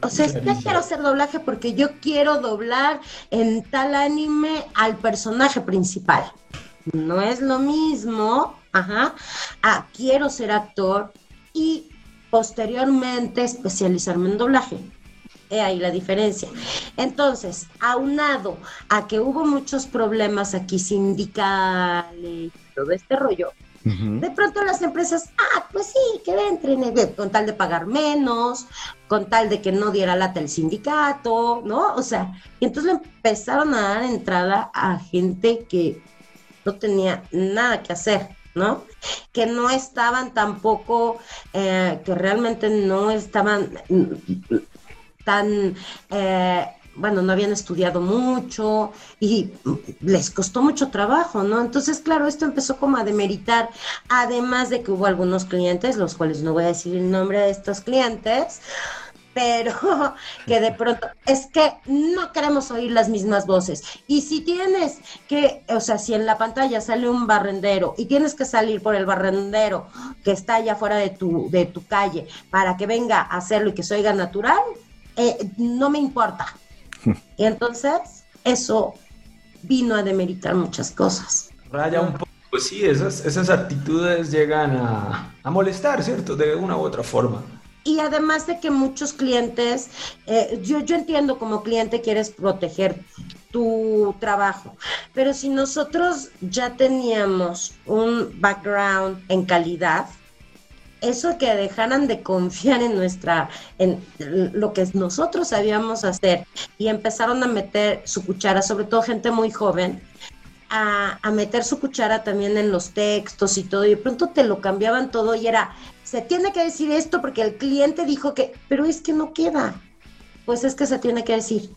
O sea, yo quiero hacer doblaje porque yo quiero doblar en tal anime al personaje principal. No es lo mismo, ajá, a quiero ser actor y posteriormente especializarme en doblaje. He ahí la diferencia. Entonces, aunado a que hubo muchos problemas aquí sindicales y todo este rollo, De pronto las empresas, ah, pues sí, que entren, con tal de pagar menos, con tal de que no diera lata el sindicato, ¿no? O sea, y entonces le empezaron a dar entrada a gente que no tenía nada que hacer, ¿no? Que no estaban tampoco, eh, que realmente no estaban tan eh, bueno, no habían estudiado mucho y les costó mucho trabajo, ¿no? Entonces, claro, esto empezó como a demeritar, además de que hubo algunos clientes, los cuales no voy a decir el nombre de estos clientes, pero *laughs* que de pronto es que no queremos oír las mismas voces. Y si tienes que, o sea, si en la pantalla sale un barrendero y tienes que salir por el barrendero que está allá fuera de tu, de tu calle para que venga a hacerlo y que se oiga natural, eh, no me importa *laughs* y entonces eso vino a demeritar muchas cosas. Raya un poco, pues sí, esas, esas actitudes llegan a, a molestar, ¿cierto? De una u otra forma. Y además de que muchos clientes, eh, yo, yo entiendo como cliente quieres proteger tu trabajo, pero si nosotros ya teníamos un background en calidad, eso que dejaran de confiar en nuestra, en lo que nosotros sabíamos hacer y empezaron a meter su cuchara, sobre todo gente muy joven, a, a, meter su cuchara también en los textos y todo, y de pronto te lo cambiaban todo y era, se tiene que decir esto porque el cliente dijo que, pero es que no queda. Pues es que se tiene que decir,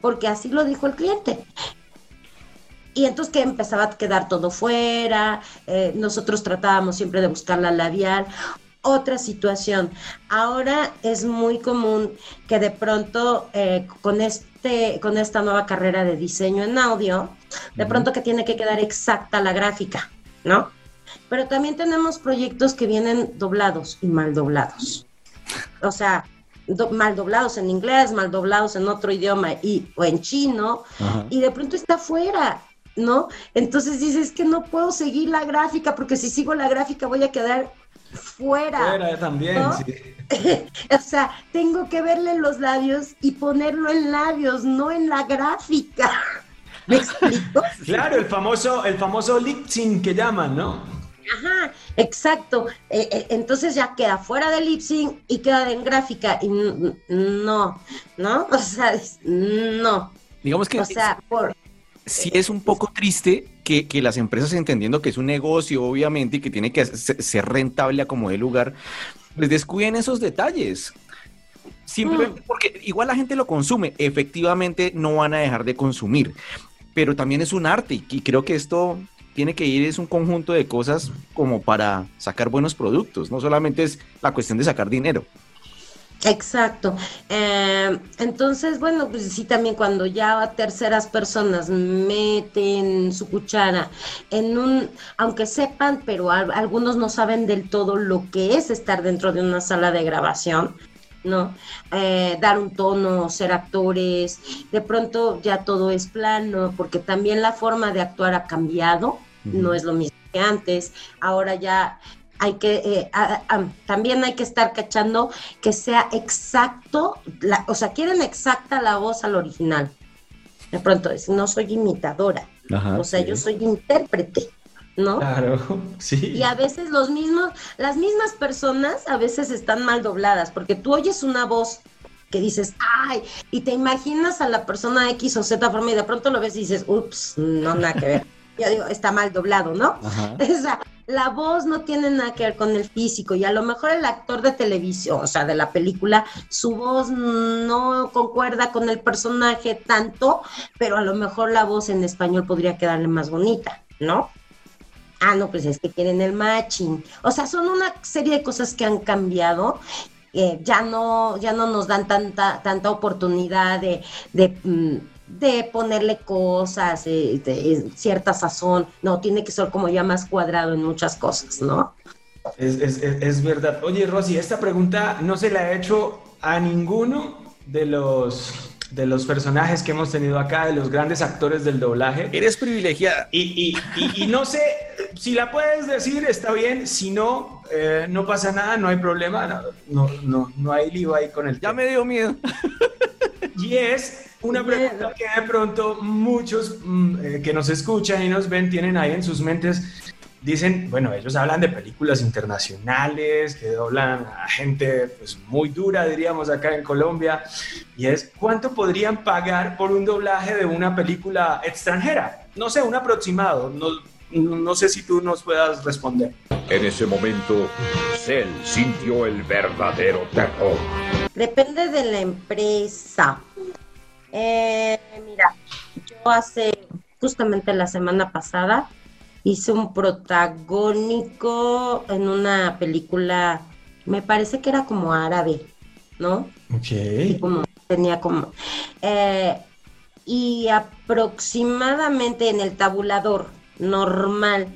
porque así lo dijo el cliente y entonces que empezaba a quedar todo fuera, eh, nosotros tratábamos siempre de buscar la labial. Otra situación, ahora es muy común que de pronto eh, con, este, con esta nueva carrera de diseño en audio, de pronto que tiene que quedar exacta la gráfica, ¿no? Pero también tenemos proyectos que vienen doblados y mal doblados. O sea, mal doblados en inglés, mal doblados en otro idioma y, o en chino, y de pronto está fuera. ¿no? Entonces dices que no puedo seguir la gráfica porque si sigo la gráfica voy a quedar fuera. Fuera también, sí. *laughs* o sea, tengo que verle los labios y ponerlo en labios, no en la gráfica. *laughs* ¿Me explico? claro, el famoso, el famoso lip sync que llaman, ¿no? Ajá, exacto. Eh, eh, entonces ya queda fuera del lip sync y queda en gráfica. Y no, ¿no? *laughs* O sea, no. Digamos que. O sea, por sí es un poco triste que, las empresas entendiendo que es un negocio, obviamente, y que tiene que ser rentable a como de lugar, les descuiden esos detalles. Simplemente mm. porque igual la gente lo consume, efectivamente no van a dejar de consumir, pero también es un arte y creo que esto tiene que ir, es un conjunto de cosas como para sacar buenos productos, no solamente es la cuestión de sacar dinero. Exacto. Eh, entonces, bueno, pues sí, también cuando ya terceras personas meten su cuchara en un, aunque sepan, pero algunos no saben del todo lo que es estar dentro de una sala de grabación, ¿no? Eh, dar un tono, ser actores, de pronto ya todo es plano, porque también la forma de actuar ha cambiado, no es lo mismo que antes, ahora ya hay que, eh, también hay que estar cachando que sea exacto, la, o sea, quieren exacta la voz al original. De pronto, es, no soy imitadora, o sea, yo soy intérprete, ¿no? Claro, *laughs* sí. Y a veces los mismos, las mismas personas a veces están mal dobladas, porque tú oyes una voz que dices, ay, y te imaginas a la persona X o Z forma y de pronto lo ves y dices, ups, no, nada que ver. *laughs* ya digo, está mal doblado, ¿no? *laughs* O sea, la voz no tiene nada que ver con el físico y a lo mejor el actor de televisión, o sea, de la película, su voz no concuerda con el personaje tanto, pero a lo mejor la voz en español podría quedarle más bonita, ¿no? Ah, no, pues es que quieren el matching. O sea, son una serie de cosas que han cambiado eh, ya no ya no nos dan tanta tanta oportunidad de, de mm, de ponerle cosas, de, cierta sazón, no, tiene que ser como ya más cuadrado en muchas cosas, ¿no? Es, es, es, verdad. Oye, Rosy, esta pregunta no se la he hecho a ninguno de los, de los personajes que hemos tenido acá, de los grandes actores del doblaje. Eres privilegiada. Y, y, y, no sé, si la puedes decir, está bien. Si no, eh, no pasa nada, no hay problema. No, no, no, hay lío ahí con el Ya me dio miedo. Y es una pregunta que de pronto muchos mm, eh, que nos escuchan y nos ven tienen ahí en sus mentes. dicen, bueno, ellos hablan de películas internacionales que doblan a gente pues, muy dura, diríamos, acá en Colombia, y es, ¿cuánto podrían pagar por un doblaje de una película extranjera? No sé, un aproximado, no, no sé si tú nos puedas responder. En ese momento, Cell sintió el verdadero terror. Depende de la empresa. Eh, mira, yo hace justamente la semana pasada hice un protagónico en una película, me parece que era como árabe, ¿no? Ok. Y como tenía como... eh, y aproximadamente en el tabulador normal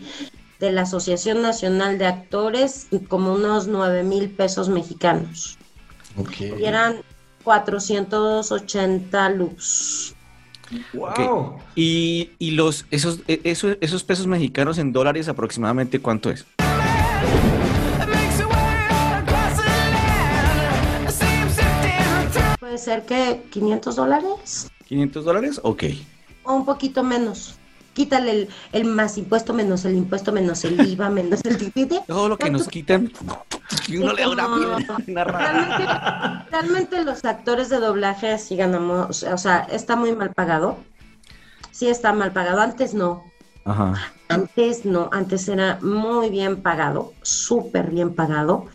de la Asociación Nacional de Actores, como unos 9 mil pesos mexicanos. Y eran 480 lux. ¡Wow! Y, y los, esos, e- esos, esos pesos mexicanos en dólares aproximadamente cuánto es? Puede ser que 500 dólares ¿500 dólares? Ok. o un poquito menos. Quítale el, el más impuesto menos el impuesto menos el IVA menos el DPD. *laughs* Todo lo que nos quitan y uno le da *laughs* una. Realmente, realmente los actores de doblaje sí ganamos, o sea, está muy mal pagado. Sí está mal pagado. Antes no. Ajá. Antes no. Antes era muy bien pagado, súper bien pagado.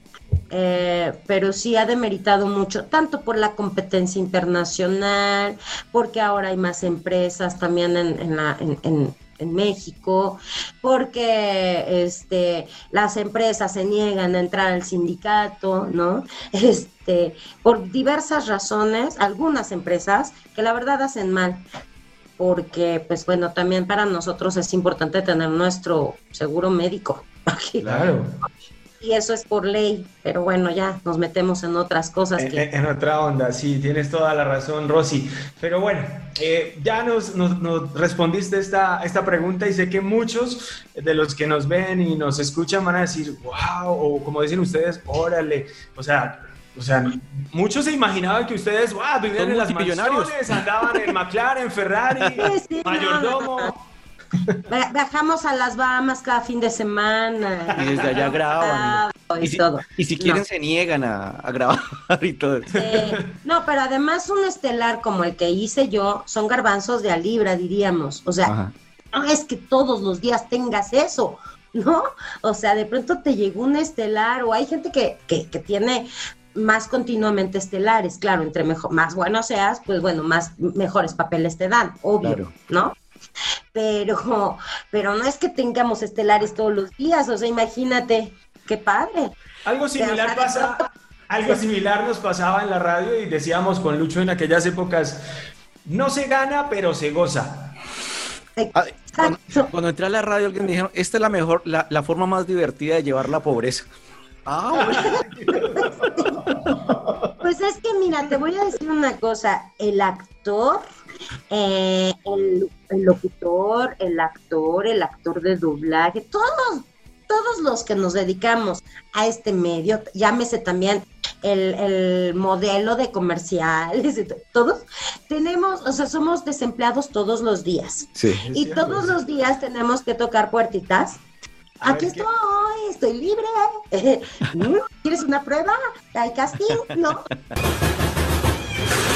Eh, pero sí ha demeritado mucho, tanto por la competencia internacional, porque ahora hay más empresas también en, en México, porque este, las empresas se niegan a entrar al sindicato, ¿no? *laughs* Este, por diversas razones, algunas empresas que la verdad hacen mal, porque pues bueno, también para nosotros es importante tener nuestro seguro médico. *laughs* Claro. Y eso es por ley, pero bueno, ya nos metemos en otras cosas En, que... en- otra onda, sí, tienes toda la razón, Rosy. Pero bueno, eh, ya nos, nos- nos respondiste esta, esta pregunta y sé que muchos de los que nos ven y nos escuchan van a decir, wow, o como dicen ustedes, órale. O sea, o sea, muchos se imaginaban que ustedes, wow, vivían Son en las mansiones, andaban en *laughs* McLaren, Ferrari, Sí, sí, no, mayordomo. Viajamos a las Bahamas cada fin de semana. Y desde allá graban. Y, Y si, todo. y si quieren No. se niegan a, a grabar *laughs* y todo. Eh, no, pero además un estelar como el que hice yo son garbanzos de a libra, diríamos. O sea, Ajá. no es que todos los días tengas eso, ¿no? O sea, de pronto te llegó un estelar o hay gente que, que, que tiene más continuamente estelares, claro, entre mejor, más bueno seas, pues bueno, más mejores papeles te dan, obvio, Claro. ¿no? Pero, pero no es que tengamos estelares todos los días, o sea, imagínate, qué padre. Algo similar o sea, de pasa, algo similar nos pasaba en la radio y decíamos con Lucho en aquellas épocas, no se gana, pero se goza. Ah, Cuando, Exacto. cuando entré a la radio, alguien me dijeron, esta es la mejor, la, la forma más divertida de llevar la pobreza. Ah, bueno. *laughs* Pues es que mira, te voy a decir una cosa, el actor, eh, el, el locutor, el actor, el actor de doblaje, todos, todos los que nos dedicamos a este medio, llámese también el, el modelo de comerciales, todos tenemos, o sea, somos desempleados todos los días. Sí. Y cierto, todos los días tenemos que tocar puertitas. A Aquí estoy, estoy libre. *laughs* ¿Quieres una prueba? ¿Hay casting? No. *laughs*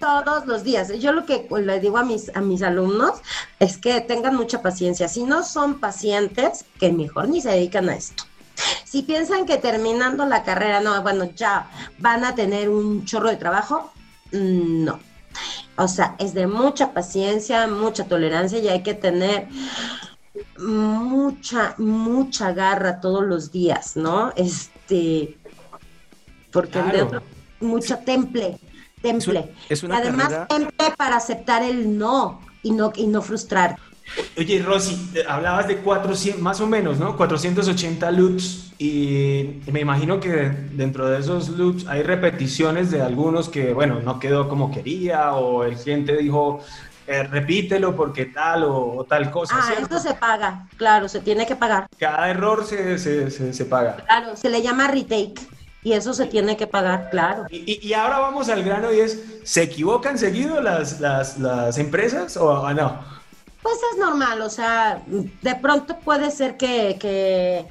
Todos los días. Yo lo que le digo a mis, a mis alumnos es que tengan mucha paciencia. Si no son pacientes, que mejor ni se dedican a esto. Si piensan que terminando la carrera, no, bueno, ya van a tener un chorro de trabajo, mm, no. O sea, es de mucha paciencia, mucha tolerancia y hay que tener mucha, mucha garra todos los días, ¿no? Este, porque de Claro. otro- mucho temple, temple. es una Además, carrera- temple para aceptar el no y no, y no frustrar. Oye, Rosy, eh, hablabas de 400, más o menos, ¿no? 480 loops y me imagino que dentro de esos loops hay repeticiones de algunos que, bueno, no quedó como quería o el cliente dijo, eh, repítelo porque tal o, o tal cosa. Ah, ¿cierto? eso se paga, claro, se tiene que pagar. Cada error se, se, se, se paga. Claro, se le llama retake. Y eso se tiene que pagar, claro. Y, ahora vamos al grano y es, ¿se equivocan seguido las, las, las empresas o o no? Pues es normal, o sea, de pronto puede ser que, que,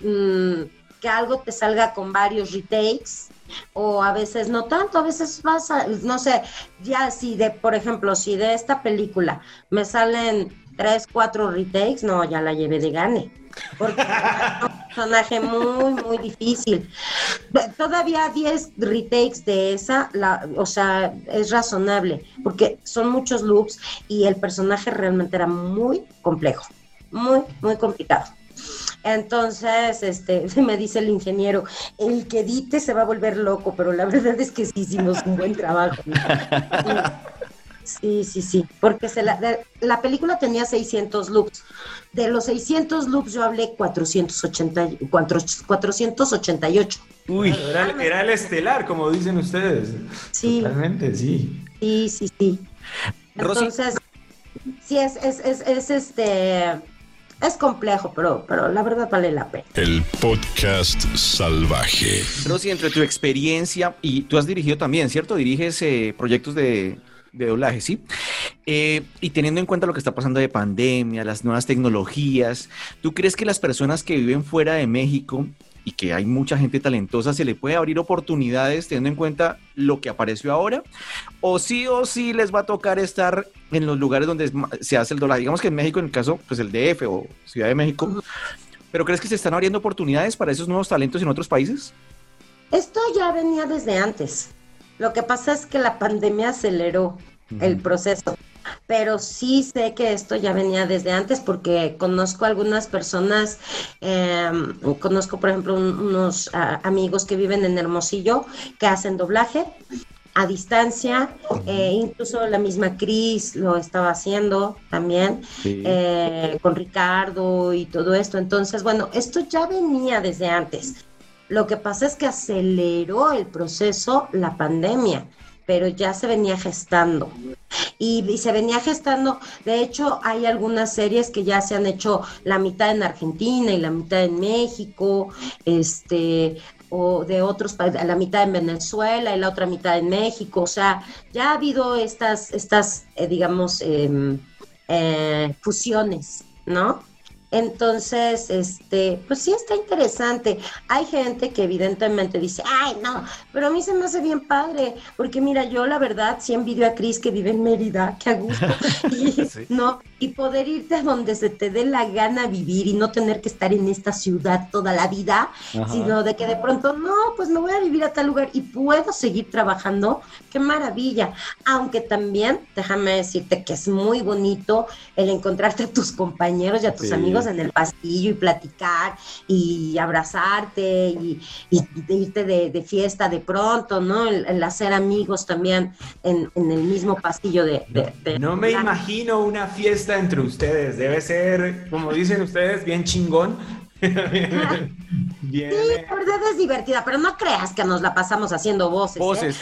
mm, que algo te salga con varios retakes o a veces no tanto, a veces vas a, no sé, ya si de, por ejemplo, si de esta película me salen tres, cuatro retakes, no, ya la llevé de gane. Porque *laughs* personaje muy, muy difícil. Todavía 10 retakes de esa, la, o sea, es razonable, porque son muchos loops y el personaje realmente era muy complejo, muy, muy complicado. Entonces, este, *laughs* me dice el ingeniero, el que edite se va a volver loco, pero la verdad es que sí hicimos un buen trabajo. *laughs* Sí, sí, sí, porque se la, de- la película tenía 600 loops. De los 600 loops yo hablé 480, y- cuatro- 488. Uy, Era, era el estelar, como dicen ustedes. Sí. Totalmente, sí. Sí, sí, sí. Rosy. Entonces, sí, es, es, es, es, este, es complejo, pero, pero la verdad vale la pena. El podcast salvaje. Rosy, entre tu experiencia, y tú has dirigido también, ¿cierto? Diriges eh, proyectos de, de doblaje, ¿sí? Eh, y teniendo en cuenta lo que está pasando de pandemia, las nuevas tecnologías, ¿tú crees que las personas que viven fuera de México y que hay mucha gente talentosa, se le puede abrir oportunidades teniendo en cuenta lo que apareció ahora? ¿O sí o sí les va a tocar estar en los lugares donde se hace el doblaje? Digamos que en México, en el caso, pues el DF o Ciudad de México. ¿Pero crees que se están abriendo oportunidades para esos nuevos talentos en otros países? Esto ya venía desde antes. Lo que pasa es que la pandemia aceleró el proceso. Pero sí sé que esto ya venía desde antes porque conozco algunas personas, eh, conozco por ejemplo un- unos ah, amigos que viven en Hermosillo que hacen doblaje a distancia, eh, incluso la misma Cris lo estaba haciendo también Sí. eh, con Ricardo y todo esto. Entonces, bueno, esto ya venía desde antes. Lo que pasa es que aceleró el proceso la pandemia, pero ya se venía gestando. Y, se venía gestando, de hecho, hay algunas series que ya se han hecho la mitad en Argentina y la mitad en México, este, o de otros países, la mitad en Venezuela y la otra mitad en México. O sea, ya ha habido estas, estas eh, digamos, em, eh, fusiones, ¿no? Entonces, este, pues sí está interesante. Hay gente que evidentemente dice, ay, no, pero a mí se me hace bien padre, porque mira, yo la verdad sí envidio a Cris que vive en Mérida, que a gusto, *laughs* y, Sí. ¿no? Y poder irte a donde se te dé la gana vivir y no tener que estar en esta ciudad toda la vida, Ajá. sino de que de pronto, no, pues me voy a vivir a tal lugar y puedo seguir trabajando, qué maravilla. Aunque también, déjame decirte que es muy bonito el encontrarte a tus compañeros y a tus Sí. amigos en el pasillo y platicar y abrazarte y, y irte de, de fiesta de pronto, ¿no? El, el hacer amigos también en, en el mismo pasillo de... de- de- No me imagino una fiesta entre ustedes. Debe ser, como dicen ustedes, bien chingón. *laughs* bien. Sí, eh, la verdad es divertida, pero no creas que nos la pasamos haciendo voces. ¿eh? Voces.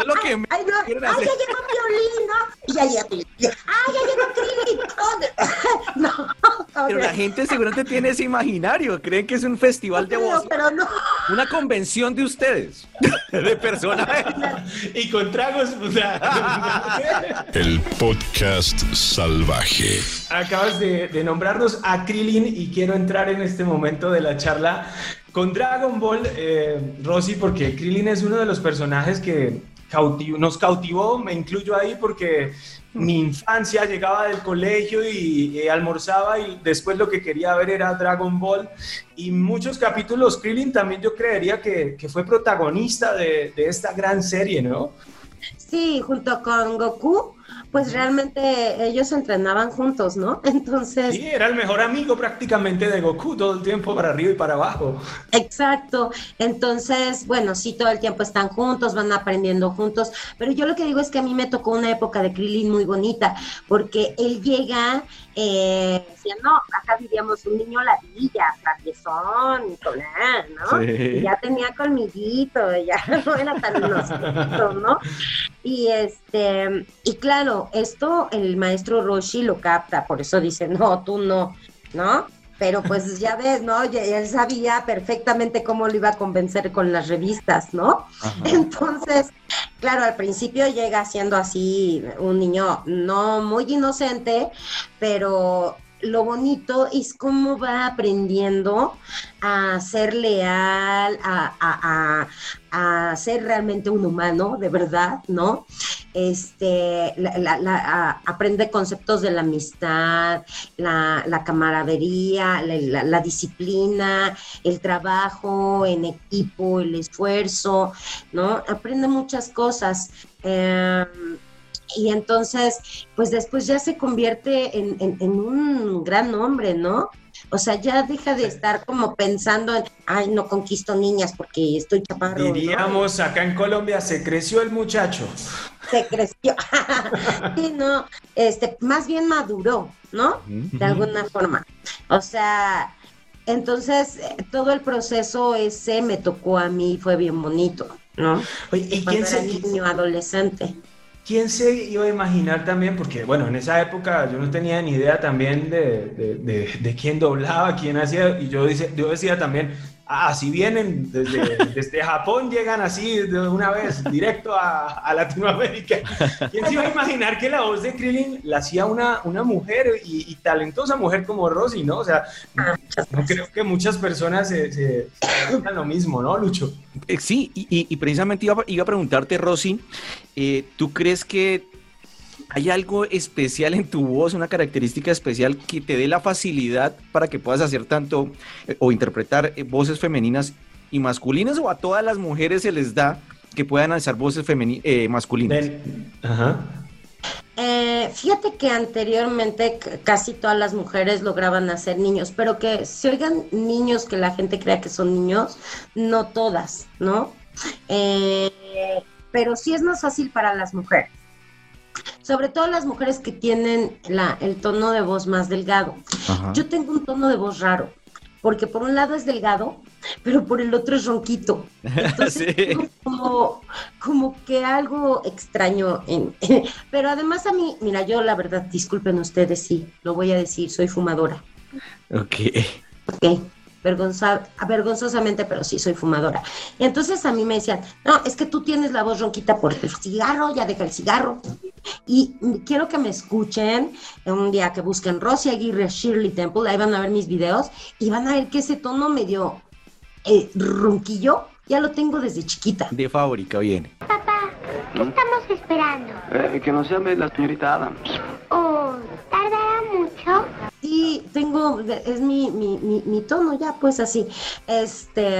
Es lo que me Ay, no, quieren ay, hacer. ya llegó violín, ¿no? Y ya llegó, ay, ya llegó Krillin. ¿Dónde? *laughs* No, Pero la gente seguramente tiene ese imaginario. Creen que es un festival de voces. pero no. Una convención de ustedes. *laughs* De personajes. Y con tragos, o sea, *laughs* El podcast salvaje. Acabas de, de nombrarnos a Krillin y quiero entrar en este momento de la charla con Dragon Ball, eh, Rosy, porque Krillin es uno de los personajes que cautiv- nos cautivó, me incluyo ahí porque mi infancia llegaba del colegio y, almorzaba y después lo que quería ver era Dragon Ball y muchos capítulos Krillin también yo creería que, que fue protagonista de, de esta gran serie, ¿no? Sí, junto con Goku, pues realmente ellos entrenaban juntos, ¿no? *laughs* Entonces, Sí, era el mejor amigo prácticamente de Goku todo el tiempo para arriba y para abajo. Exacto. Entonces, bueno, sí, todo el tiempo están juntos, van aprendiendo juntos, pero yo lo que digo es que a mí me tocó una época de Krillin muy bonita, porque él llega, eh, decía, no, acá vivíamos un niño ladilla, traviesón, ¿no? Sí. Y ya tenía colmillito, ya *laughs* no era tan inocentito, ¿no? Y este, y claro, esto el maestro Roshi lo capta, por eso dice, no, tú no, ¿no? pero pues *laughs* ya ves, ¿no? Él sabía perfectamente cómo lo iba a convencer con las revistas, ¿no? Entonces, claro, al principio llega siendo así un niño no muy inocente, pero lo bonito es cómo va aprendiendo a ser leal, a, a- a- ser realmente un humano, de verdad, ¿no? Este, aprende conceptos de la amistad, la, camaradería, la, disciplina, el trabajo en equipo, el esfuerzo, ¿no? Aprende muchas cosas. Eh, y entonces, pues después ya se convierte en, en- en un gran hombre, ¿no? O sea, ya deja de estar como pensando en, ay, no conquisto niñas porque estoy chaparro. ¿no? Diríamos acá en Colombia, se creció el muchacho. Se creció. *laughs* sí, no, este, más bien maduró, ¿no? De alguna forma. O sea, entonces eh, todo el proceso ese me tocó a mí, fue bien bonito, ¿no? Oye, ¿y quién era se, niño, adolescente. Quién se iba a imaginar también? Porque, bueno, en esa época yo no tenía ni idea también de, de- de- quién doblaba, quién hacía, y yo, dice, yo decía también, ah, si vienen desde, desde Japón, llegan así de una vez, directo a, a Latinoamérica. ¿Quién se iba a imaginar que la voz de Krillin la hacía una, una mujer y, y talentosa mujer como Rosy, ¿no? O sea, Ah, no creo que muchas personas se, se, lo mismo, ¿no, Lucho? Eh, Sí, y, precisamente iba, a- iba a preguntarte, Rosy, eh, ¿tú crees que hay algo especial en tu voz, una característica especial que te dé la facilidad para que puedas hacer tanto eh, o interpretar eh, voces femeninas y masculinas o a todas las mujeres se les da que puedan alzar voces eh, masculinas? Ajá. Eh, fíjate que anteriormente casi todas las mujeres lograban hacer niños, pero que se oigan niños que la gente crea que son niños, no todas, ¿no? Eh, pero sí es más fácil para las mujeres. Sobre todo las mujeres que tienen la, el tono de voz más delgado. Ajá. Yo tengo un tono de voz raro, porque por un lado es delgado, pero por el otro es ronquito. *laughs* Entonces, Sí. como, como que algo extraño. En, *laughs* pero además a mí, mira, yo la verdad, disculpen ustedes, sí, lo voy a decir, soy fumadora. Ok. Ok, vergonza, vergonzosamente, pero sí soy fumadora. Y entonces a mí me decían, no, es que tú tienes la voz ronquita por el cigarro, ya deja el cigarro. Y quiero que me escuchen un día que busquen Rosy Aguirre, Shirley Temple, ahí van a ver mis videos y van a ver que ese tono medio eh, ronquillo ya lo tengo desde chiquita. De fábrica viene. ¿Qué estamos esperando? Eh, que nos llame la señorita Adams. Tengo, es mi, mi, mi, mi tono ya, pues así. Este,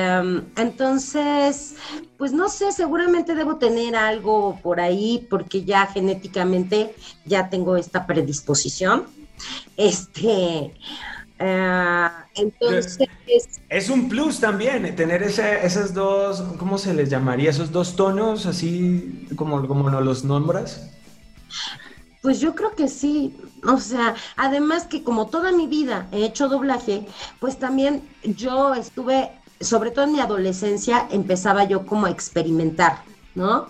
entonces, pues no sé, seguramente debo tener algo por ahí porque ya genéticamente ya tengo esta predisposición. Este, ah, entonces, Es un plus también tener ese, esos dos, ¿cómo se les llamaría? Esos dos tonos, así como, como nos los nombras. Pues yo creo que sí, o sea, además que como toda mi vida he hecho doblaje, pues también yo estuve, sobre todo en mi adolescencia, empezaba yo como a experimentar, ¿no?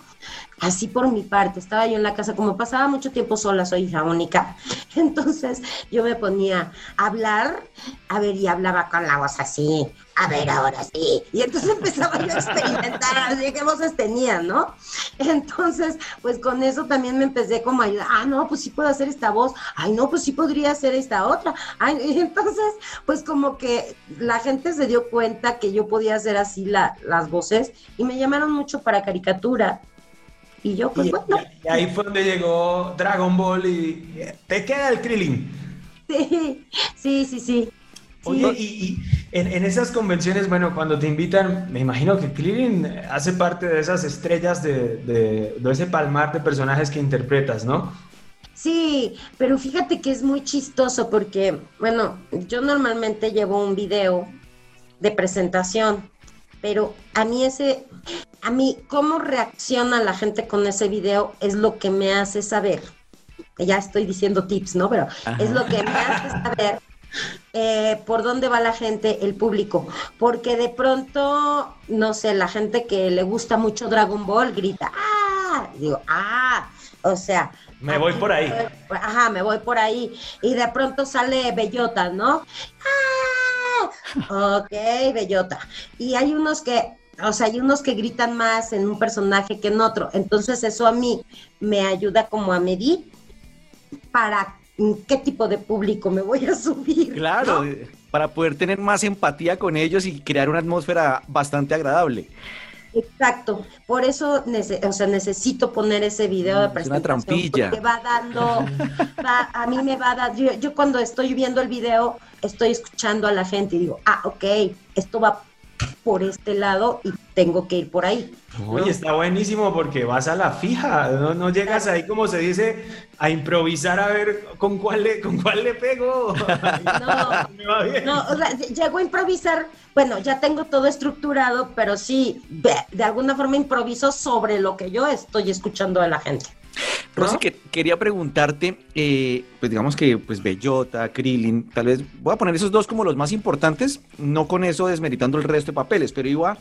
Así por mi parte, estaba yo en la casa, como pasaba mucho tiempo sola, soy hija única, *laughs* entonces yo me ponía a hablar, a ver, y hablaba con la voz así, a ver, ahora sí, y entonces *laughs* empezaba yo a experimentar, así qué voces tenía, ¿no? Entonces, pues con eso también me empecé como a ayudar, ah, no, pues sí puedo hacer esta voz, ay, no, pues sí podría hacer esta otra, ay, y entonces, pues como que la gente se dio cuenta que yo podía hacer así la, las voces y me llamaron mucho para caricatura. Y yo, pues Y, bueno, y ahí fue donde llegó Dragon Ball y eh, te queda el Krillin. sí, sí, sí, sí. Oye, y, y en, en esas convenciones, bueno, cuando te invitan, me imagino que Krillin hace parte de esas estrellas de, de, de ese palmar de personajes que interpretas, ¿no? Sí, pero fíjate que es muy chistoso porque, bueno, yo normalmente llevo un video de presentación, pero a mí ese, a mí cómo reacciona la gente con ese video es lo que me hace saber. Ya estoy diciendo tips, ¿no? Pero es lo que me hace saber eh, por dónde va la gente, el público. Porque de pronto, no sé, la gente que le gusta mucho Dragon Ball grita, ¡ah! Y digo, ¡ah! O sea, Me voy por ahí. Ajá, me voy por ahí. Y de pronto sale Bellota, ¿no? Ok, bellota. Y hay unos que, o sea, hay unos que gritan más en un personaje que en otro. Entonces eso a mí me ayuda como a medir para qué tipo de público me voy a subir. Claro, ¿no? eh, para poder tener más empatía con ellos y crear una atmósfera bastante agradable. Exacto, por eso nece- o sea, necesito poner ese video de Mm, es una presentación. trampilla. Porque va dando, va- a mí me va a dar, yo, yo cuando estoy viendo el video, estoy escuchando a la gente y digo, ah, ok, esto va por este lado y tengo que ir por ahí. Oye, está buenísimo porque vas a la fija, no, no llegas ahí como se dice a improvisar a ver con cuál le, con cuál le pego. *laughs* No, Me va bien. No, o sea, llego a improvisar, bueno, ya tengo todo estructurado, pero sí, de, de alguna forma improviso sobre lo que yo estoy escuchando de la gente. ¿No? Rosy, que, quería preguntarte, eh, pues digamos que pues Bellota, Krillin, tal vez voy a poner esos dos como los más importantes, no con eso desmeritando el resto de papeles, pero iba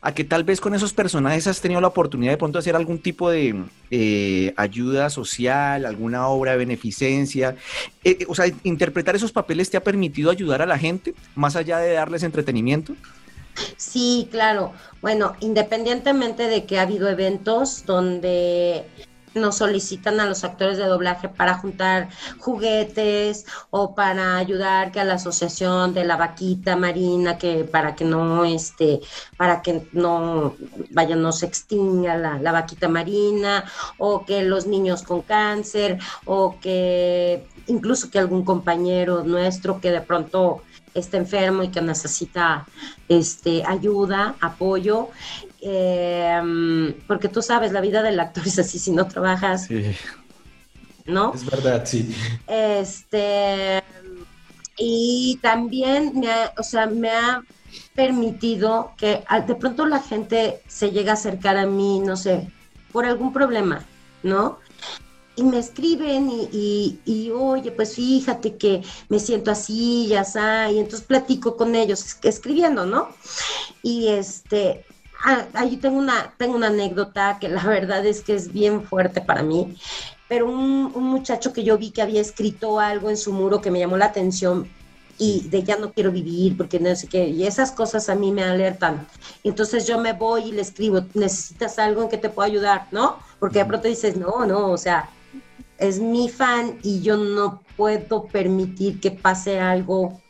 a que tal vez con esos personajes has tenido la oportunidad de pronto hacer algún tipo de eh, ayuda social, alguna obra de beneficencia, Eh, eh, o sea, interpretar esos papeles te ha permitido ayudar a la gente, más allá de darles entretenimiento. Sí, claro. Bueno, independientemente de que ha habido eventos donde nos solicitan a los actores de doblaje para juntar juguetes o para ayudar que a la asociación de la vaquita marina que para que no este para que no vaya no se extinga la, la vaquita marina o que los niños con cáncer o que incluso que algún compañero nuestro que de pronto está enfermo y que necesita este, ayuda, apoyo, eh, porque tú sabes, la vida del actor es así, si no trabajas, ¿no? Es verdad, sí. Este, y también me ha, o sea, me ha permitido que al- de pronto la gente se llega a acercar a mí, no sé, por algún problema, ¿no? Y me escriben y, y, y, oye, pues fíjate que me siento así, ya está, y entonces platico con ellos, es- escribiendo, ¿no? Y este, ah, ahí tengo una, tengo una anécdota que la verdad es que es bien fuerte para mí, pero un, un muchacho que yo vi que había escrito algo en su muro que me llamó la atención y de ya no quiero vivir porque no sé qué, y esas cosas a mí me alertan. Entonces yo me voy y le escribo, necesitas algo en que te pueda ayudar, ¿no? Porque de pronto dices, no, no, o sea, es mi fan y yo no puedo permitir que pase algo,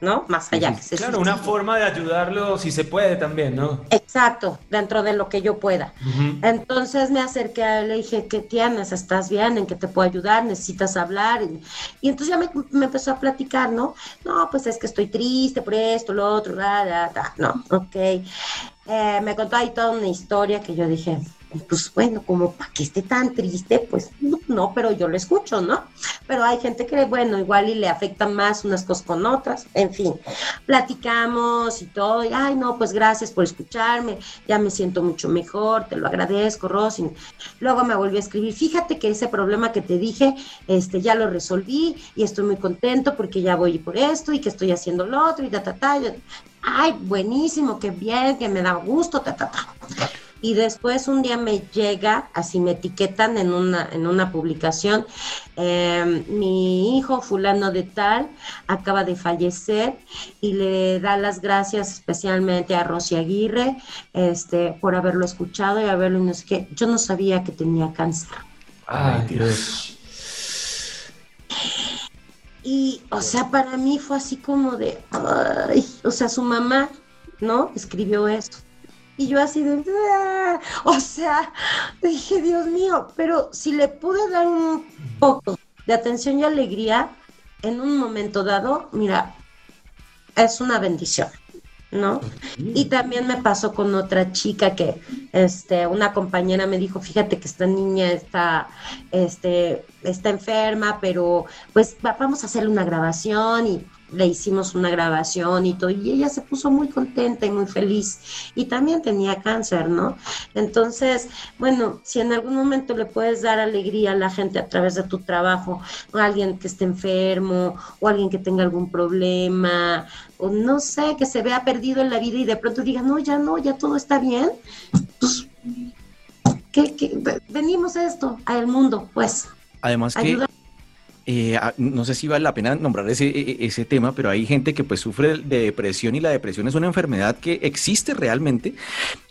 ¿no? Más allá que se Claro, una forma de ayudarlo si se puede también, ¿no? Exacto, dentro de lo que yo pueda. Entonces me acerqué a él, le dije, ¿qué tienes? ¿Estás bien? ¿En qué te puedo ayudar? ¿Necesitas hablar? Y, y entonces ya me, me empezó a platicar, ¿no? No, pues es que estoy triste por esto, lo otro, da, da, da. No, ok. Eh, me contó ahí toda una historia que yo dije, pues bueno, como para que esté tan triste, pues no, pero yo lo escucho, ¿no? Pero hay gente que, bueno, igual y le afectan más unas cosas con otras, en fin, platicamos y todo, y ay, no, pues gracias por escucharme, ya me siento mucho mejor, te lo agradezco, Rosy. Luego me volvió a escribir, fíjate que ese problema que te dije, este, ya lo resolví y estoy muy contento porque ya voy por esto y que estoy haciendo lo otro y ta, ta, ta. Ay, buenísimo, qué bien, que me da gusto, ta, ta, ta. Y después un día me llega, así me etiquetan en una, en una publicación, eh, mi hijo fulano de tal acaba de fallecer y le da las gracias especialmente a Rosy Aguirre este, por haberlo escuchado y haberlo, no sé qué. Yo no sabía que tenía cáncer. Ay, Dios. Y, o sea, para mí fue así como de, ay, o sea, su mamá, ¿no? Escribió eso. Y yo así de, "Ah", o sea, dije, Dios mío, pero si le pude dar un poco de atención y alegría en un momento dado, mira, es una bendición, ¿no? Y también me pasó con otra chica que, este, una compañera me dijo, fíjate que esta niña está, este, está enferma, pero pues va- vamos a hacerle una grabación y le hicimos una grabación y todo, y ella se puso muy contenta y muy feliz, y también tenía cáncer, ¿no? Entonces, bueno, si en algún momento le puedes dar alegría a la gente a través de tu trabajo, a alguien que esté enfermo, o alguien que tenga algún problema, o no sé, que se vea perdido en la vida y de pronto diga, no, ya no, ya todo está bien, pues, ¿qué, qué? venimos a esto, al mundo, pues, Además que ayuda. eh, no sé si vale la pena nombrar ese, e- e- ese tema, pero hay gente que pues sufre de depresión y la depresión es una enfermedad que existe realmente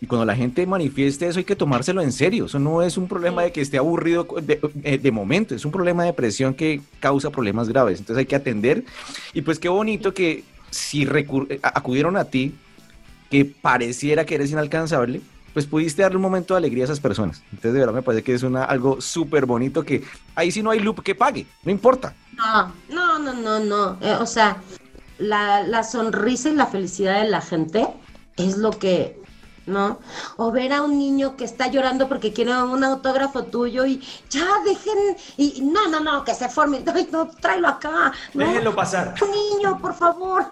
y cuando la gente manifieste eso hay que tomárselo en serio. Eso no es un problema de que esté aburrido de, eh, de momento, es un problema de depresión que causa problemas graves. Entonces hay que atender y pues qué bonito que si eh, acudieron a ti, que pareciera que eres inalcanzable, pues pudiste darle un momento de alegría a esas personas. Entonces, de verdad me parece que es una, algo súper bonito que ahí sí no hay loop que pague, no importa. No, no, no, no, no. Eh, o sea, la, la sonrisa y la felicidad de la gente es lo que, ¿no? O ver a un niño que está llorando porque quiere un autógrafo tuyo y ya dejen, y no, no, no, que se forme, *laughs* no, tráelo acá. ¿no? Déjenlo pasar. Un niño, por favor,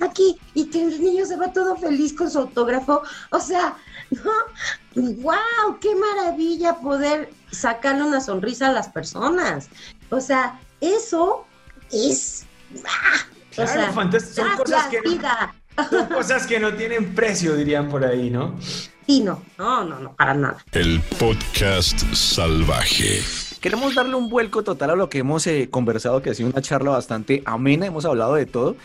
aquí, y que el niño se va todo feliz con su autógrafo. O sea, ¿no? ¡Wow! ¡Qué maravilla poder sacarle una sonrisa a las personas! O sea, eso es. ¡ah! O Claro, sea, fantástico. Son cosas que- vida. Son *laughs* cosas que no tienen precio, dirían por ahí, ¿no? Sí, no, no, no, no, para nada. El podcast salvaje. Queremos darle un vuelco total a lo que hemos eh, conversado, que ha sido una charla bastante amena, hemos hablado de todo.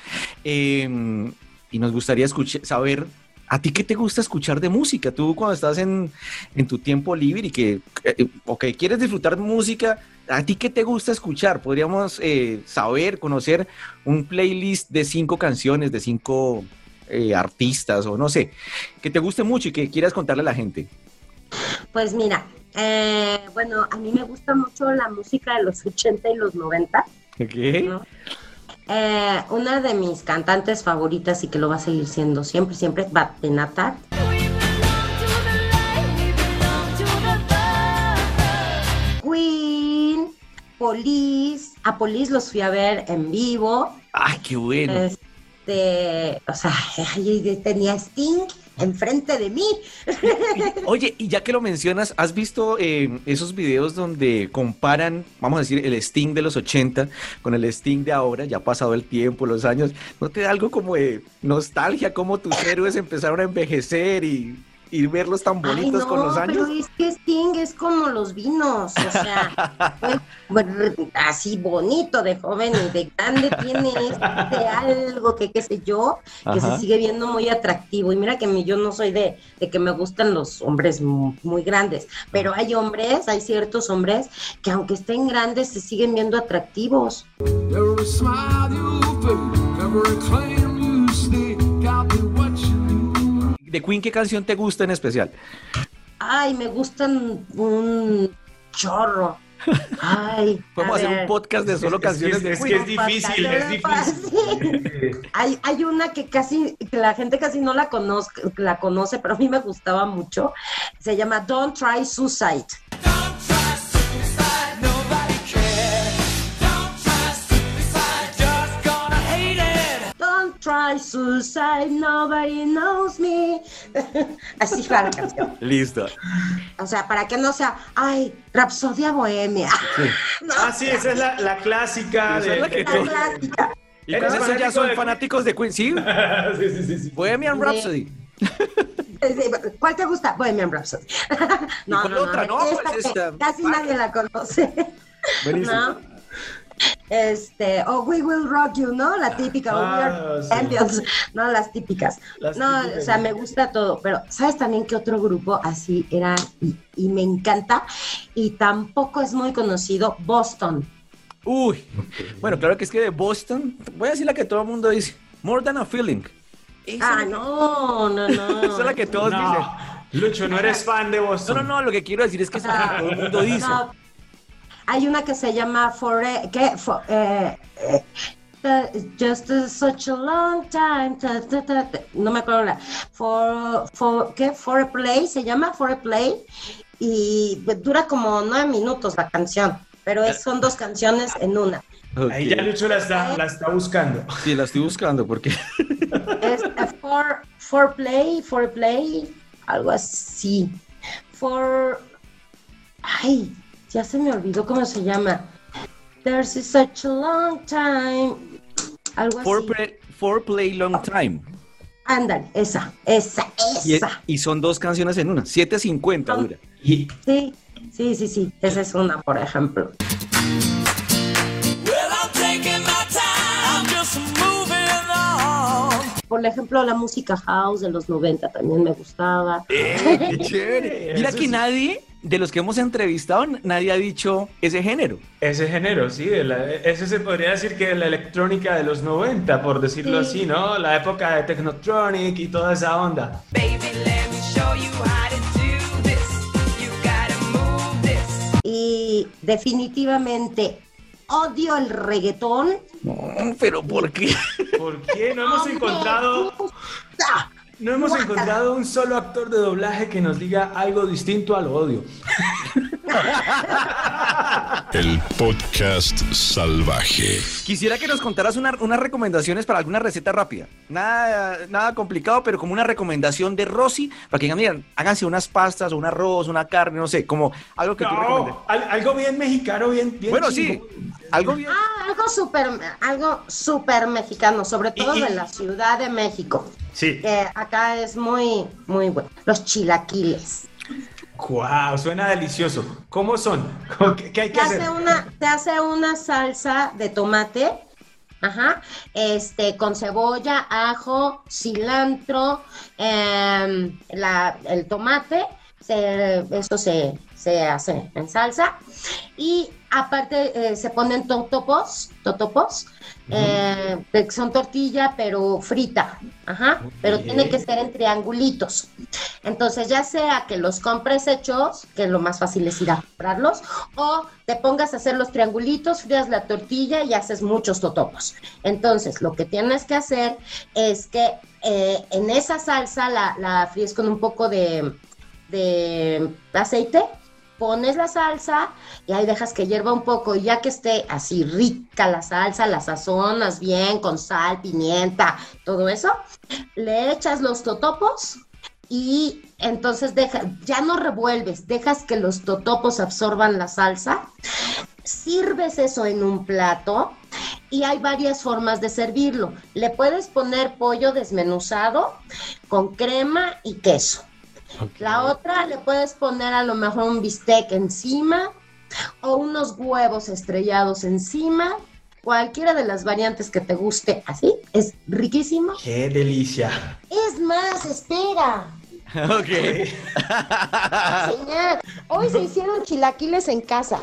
Eh, y nos gustaría escuchar, saber, ¿a ti qué te gusta escuchar de música? Tú cuando estás en, en tu tiempo libre y que, eh, ok, quieres disfrutar de música, ¿a ti qué te gusta escuchar? Podríamos eh, saber, conocer un playlist de cinco canciones, de cinco eh, artistas o no sé, que te guste mucho y que quieras contarle a la gente. Pues mira, eh, bueno, a mí me gusta mucho la música de los 80 y los 90. Ok. ¿no? Eh, una de mis cantantes favoritas y que lo va a seguir siendo siempre, siempre es Batenata. Queen, Police, a Police los fui a ver en vivo. ¡Ay, qué bueno! Este, o sea, *laughs* tenía Sting enfrente de mí. *laughs* Oye, y ya que lo mencionas, ¿has visto eh, esos videos donde comparan, vamos a decir, el Sting de los 80 con el Sting de ahora? Ya ha pasado el tiempo, los años. ¿No te da algo como de nostalgia, cómo tus *laughs* héroes empezaron a envejecer y, y verlos tan bonitos Ay, con los años? Pero es que Sting es como los vinos, o sea, *laughs* bueno, así bonito de joven y de grande tiene este algo que qué sé yo, que Ajá. se sigue viendo muy atractivo. Y mira que mi- yo no soy de, de que me gustan los hombres mu- muy grandes, pero hay hombres, hay ciertos hombres que aunque estén grandes se siguen viendo atractivos. Every smile you fake, every claim you stake, got ¿De Queen qué canción te gusta en especial? Ay, me gustan un chorro. Ay, *laughs* Podemos a hacer un podcast de solo Es canciones de es que Queen. es difícil, es difícil. Hay, hay una que casi, que la gente casi no la conozca, la conoce, pero a mí me gustaba mucho. Se llama Don't Try Suicide. Try suicide, nobody knows me. *laughs* Así va la canción. Listo. O sea, para que no sea, ay, Rapsodia Bohemia. *laughs* No, Ah, sí, esa es la, la clásica Esa de, es la que la clásica. *laughs* Y ¿Eres con eso ya son de- fanáticos de Queen, ¿sí? sí, sí, sí, sí. Bohemian Rhapsody. ¿Cuál te gusta? Bohemian Rhapsody. No, no, no, otra? No, esta pues esta. Casi nadie la conoce. Buenísimo. ¿No? Este, o We Will Rock You, ¿no? La típica, o We Ah, Are sí. Champions, no, las típicas. Las no, típicas. o sea, me gusta todo, pero ¿sabes también qué otro grupo así era y, y me encanta? Y tampoco es muy conocido, Boston. Uy, bueno, claro que es que de Boston, voy a decir la que todo el mundo dice, More Than a Feeling. Esa Ah, no, *laughs* no, no. Esa es la que todos dicen. No, Lucho, no eres fan de No, Boston. no, no, lo que quiero decir es que es la que todo el mundo dice. No, hay una que se llama For, ¿qué? For, eh, eh, uh, just such a long time. ta, ta, ta, ta. no me acuerdo la. For, for, ¿qué? For a play se llama For a play y dura como nueve minutos la canción, pero es- son dos canciones en una. Ahí ya Lucho la está, la está buscando. Sí, la estoy buscando porque *laughs* Es a for, for play, for play, algo así. For. Ay, ya se me olvidó cómo se llama. There's such a long time. Algo así. Foreplay, foreplay long time. Ándale, esa, esa, esa. Y, y, son dos canciones en una, 7.50 dura. Sí, sí, sí, sí, esa es una, por ejemplo. por ejemplo, la música house de los 90 también me gustaba. Eh, qué chévere. *laughs* Mira que nadie de los que hemos entrevistado, nadie ha dicho ese género. Ese género, sí, de la- ese se podría decir que la electrónica de los 90, por decirlo Sí. así, ¿no? La época de Technotronic y toda esa onda. Y definitivamente odio el reggaetón. No, pero ¿por qué? ¿Por qué no hemos No me encontrado, gusta. No hemos Guácala. encontrado un solo actor de doblaje que nos diga algo distinto al odio? *laughs* El podcast salvaje. Quisiera que nos contaras una- unas recomendaciones para alguna receta rápida. Nada, nada complicado, pero como una recomendación de Rosy, para que digan, miren, háganse unas pastas o un arroz, una carne, no sé, como algo que tú recomiendes. No, al- algo bien mexicano, bien, bien Bueno, sí. Algo bien. Ah, algo súper, algo súper mexicano, sobre todo Y- y- de la Ciudad de México, Sí. que acá es muy, muy bueno. Los chilaquiles. Wow, suena delicioso. ¿Cómo son? ¿Cómo- ¿Qué, qué hay Te que hacer? hace una, te hace una salsa de tomate, ajá, este, con cebolla, ajo, cilantro, em, la- el tomate, se- eso se, se hace en salsa. Y aparte eh, se ponen totopos, totopos, eh, que son tortilla pero frita, ajá, pero tiene que ser en triangulitos. Entonces, ya sea que los compres hechos, que lo más fácil es ir a comprarlos, o te pongas a hacer los triangulitos, frías la tortilla y haces muchos totopos. Entonces, lo que tienes que hacer es que eh, en esa salsa la, la fríes con un poco de, de aceite, pones la salsa y ahí dejas que hierva un poco y ya que esté así rica la salsa, la sazonas bien con sal, pimienta, todo eso, le echas los totopos y entonces deja, ya no revuelves, dejas que los totopos absorban la salsa, sirves eso en un plato y hay varias formas de servirlo. Le puedes poner pollo desmenuzado con crema y queso. La otra le puedes poner a lo mejor un bistec encima o unos huevos estrellados encima. Cualquiera de las variantes que te guste así es riquísimo. ¡Qué delicia! Es más, espera. Ok. Señor, hoy se hicieron chilaquiles en casa.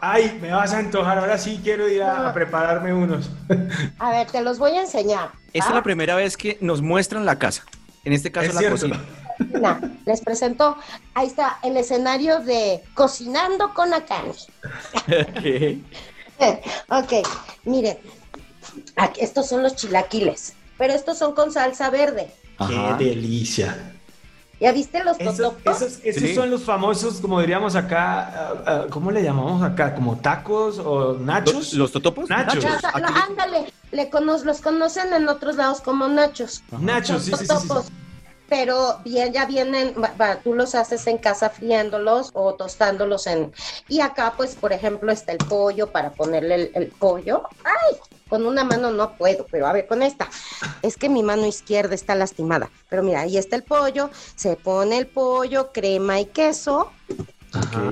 ¡Ay, me vas a antojar! Ahora sí quiero ir a, a prepararme unos. *laughs* A ver, te los voy a enseñar. Esta es ¿ah? la primera vez que nos muestran la casa. En este caso, Es la cierto. cocina. Les presento, ahí está el escenario de Cocinando con Akane. Ok. *laughs* ok, miren, aquí, estos son los chilaquiles, pero estos son con salsa verde. Ajá. ¡Qué delicia! ¿Ya viste los Esos, totopos? esos- esos Sí. son los famosos, como diríamos acá, ah, ah, ¿cómo le llamamos acá? ¿Como tacos o nachos? ¿Los, los totopos? Nachos. Aquí- lo- ándale, le cono- los conocen en otros lados como nachos. Nachos, sí, Los sí, sí, sí. Pero bien, ya vienen, tú los haces en casa friéndolos o tostándolos en... Y acá, pues, por ejemplo, está el pollo para ponerle el, el pollo. ¡Ay! Con una mano no puedo, pero a ver, con esta. Es que mi mano izquierda está lastimada. Pero mira, ahí está el pollo, se pone el pollo, crema y queso.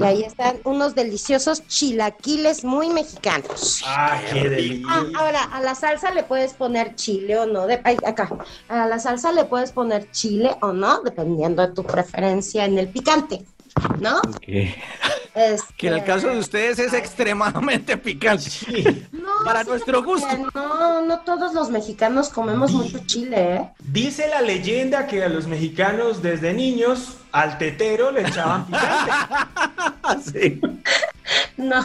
Y ahí están unos deliciosos chilaquiles muy mexicanos. ¡Ah, qué delicia! Ah, ahora, a la salsa le puedes poner chile o no. De, ay, acá. A la salsa le puedes poner chile o no, dependiendo de tu preferencia en el picante, ¿no? Este, Que en el caso de ustedes es extremadamente picante. no, para sí, nuestro gusto. No, no todos los mexicanos comemos mucho chile, ¿eh? Dice la leyenda que a los mexicanos desde niños al tetero le echaban picante. *laughs* Sí. *laughs* No.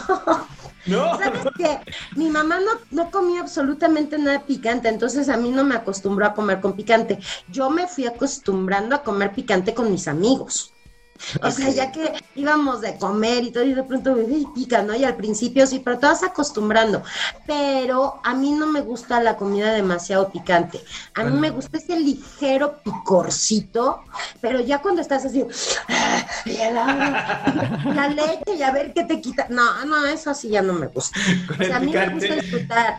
¿No? ¿Sabes qué? Mi mamá no, no comía absolutamente nada picante, entonces a mí no me acostumbró a comer con picante. Yo me fui acostumbrando a comer picante con mis amigos. O sea, ya que íbamos de comer y todo, y de pronto "Ay, pica, ¿no? Y al principio sí, pero te vas acostumbrando. Pero a mí no me gusta la comida demasiado picante. A mí me gusta ese ligero picorcito, pero ya cuando estás así, la leche y a ver qué te quita. No, no, eso sí ya no me gusta. *laughs* O sea, a mí me gusta disfrutar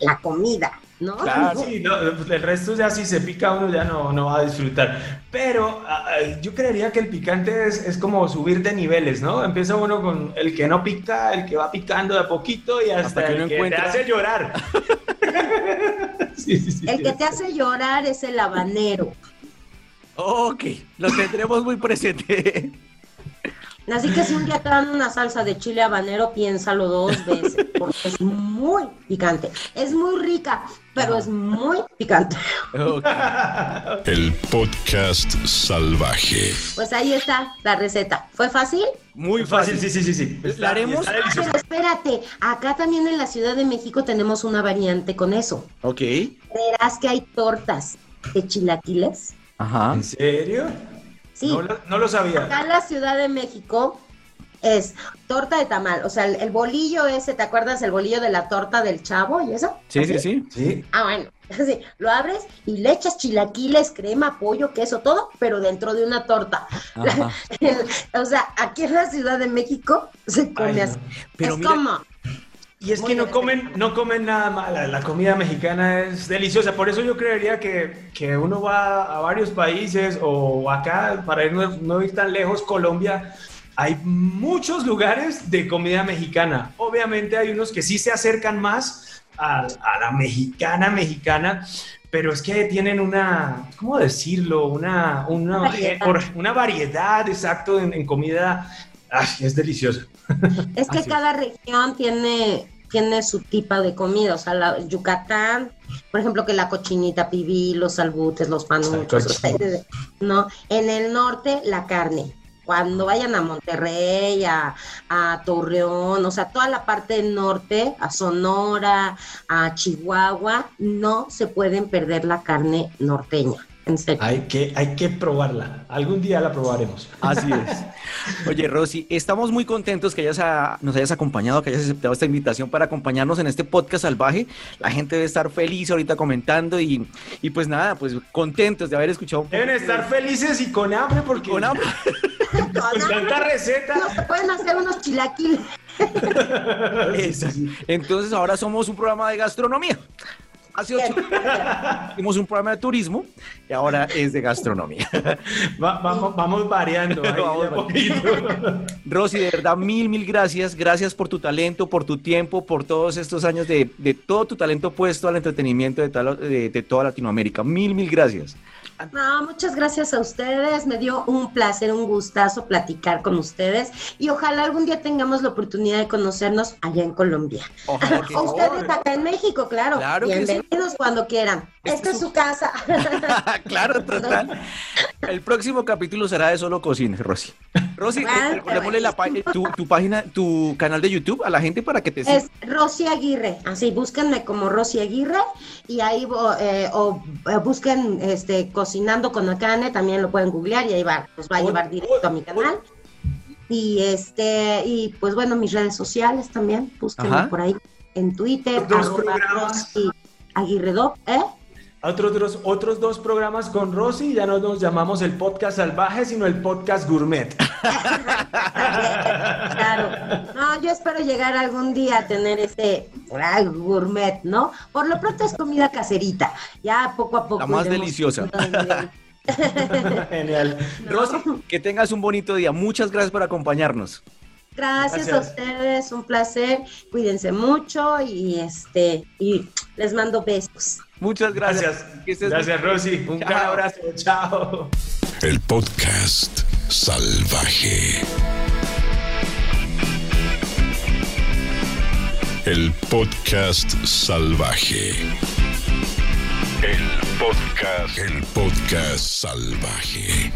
la comida, ¿no? Claro, sí, no, el resto ya si se pica uno ya no, no va a disfrutar. Pero ah, ah, yo creería que el picante es, es como subir de niveles, ¿no? Empieza uno con el que no pica, el que va picando de a poquito y hasta, Hasta que el que encuentra- te hace llorar. *laughs* Sí, sí, sí, El que te hace llorar es el habanero. Ok, lo tendremos muy presente. Así que si un día te dan una salsa de chile habanero, piénsalo dos veces, porque es muy picante. Es muy rica, pero es muy picante. El podcast salvaje. Pues ahí está la receta. ¿Fue fácil? Muy Fácil, sí, sí, sí, sí. ¿La haremos? Pero espérate, acá también en la Ciudad de México tenemos una variante con eso. Ok. Verás que hay tortas de chilaquiles. Ajá. ¿En serio? Sí, No, lo, no lo sabía. acá en la Ciudad de México es torta de tamal. O sea, el, el bolillo ese, ¿te acuerdas el bolillo de la torta del chavo y eso? Sí, sí, ¿Así? sí. Sí. Ah, bueno, *laughs* así, lo abres y le echas chilaquiles, crema, pollo, queso, todo, pero dentro de una torta. O sea, aquí en la Ciudad de México se come Ay, así. Pero es mira- como, Y es Muy que no comen, no comen nada mal. La, comida mexicana es deliciosa. Por eso yo creería que, que uno va a varios países o acá, para irnos, no ir tan lejos, Colombia, hay muchos lugares de comida mexicana. Obviamente hay unos que sí se acercan más a, a la mexicana mexicana, pero es que tienen una, ¿cómo decirlo? Una, una, Variedad. por- una variedad, exacto, en, en comida. Ay, es deliciosa. Es que Así es. cada región tiene, tiene su tipo de comida. O sea, la, Yucatán, por ejemplo, que la cochinita pibil, los albutes, los panuchos. ¿no? En el norte, la carne. Cuando vayan a Monterrey, a, a Torreón, o sea, toda la parte del norte, a Sonora, a Chihuahua, no se pueden perder la carne norteña. En serio. Hay que, hay que probarla. Algún día la probaremos. Así es. Oye, Rosy, estamos muy contentos que hayas a- nos hayas acompañado, que hayas aceptado esta invitación para acompañarnos en este podcast salvaje. La gente debe estar feliz ahorita comentando y, y pues nada, pues contentos de haber escuchado Deben estar felices y con hambre porque con hambre. con tanta receta. No se pueden hacer unos chilaquiles. Entonces ahora somos un programa de gastronomía. Hace ocho hicimos un programa de turismo y ahora es de gastronomía. Va- vamos, vamos variando. ahí Vamos poquito. Rosy, de verdad, mil, mil gracias. Gracias por tu talento, por tu tiempo, por todos estos años de, de todo tu talento puesto al entretenimiento de, toda- de- de toda Latinoamérica. Mil, mil gracias. No, muchas gracias a ustedes. Me dio un placer, un gustazo platicar con ustedes y ojalá algún día tengamos la oportunidad de conocernos allá en Colombia. Ojalá que ustedes acá en México, claro. Claro que sí. Bienvenidos cuando quieran. Este Esta es es su- su casa. *laughs* claro, total. *laughs* El próximo capítulo será de solo cocina, Rosy. Rosy, eh, recordémosle la pa- tu, tu página, tu canal de YouTube a la gente para que te siga. Es Rosy Aguirre, así búsquenme como Rosy Aguirre y ahí eh, o eh, busquen este cocinando con Akane, también lo pueden googlear y ahí va, los va a llevar directo a mi canal. Y este, y pues bueno, mis redes sociales también, búsquenme Ajá. por ahí en Twitter, Dos programas. Rosy Aguirre Do, ¿eh? Otros, dos- otros dos programas con Rosy, ya no nos llamamos el podcast salvaje, sino el podcast gourmet. *laughs* Claro. No, yo espero llegar algún día a tener ese gourmet, ¿no? Por lo pronto es comida caserita. Ya poco a poco. La más deliciosa. *laughs* Genial. Rosy, que tengas un bonito día. Muchas gracias por acompañarnos. Gracias, a Gracias. ustedes, un placer. Cuídense mucho y este y les mando besos. Muchas gracias. Gracias. Gracias, Rosy. Un gran abrazo. Chao. El podcast salvaje. El podcast salvaje. El podcast. El podcast salvaje.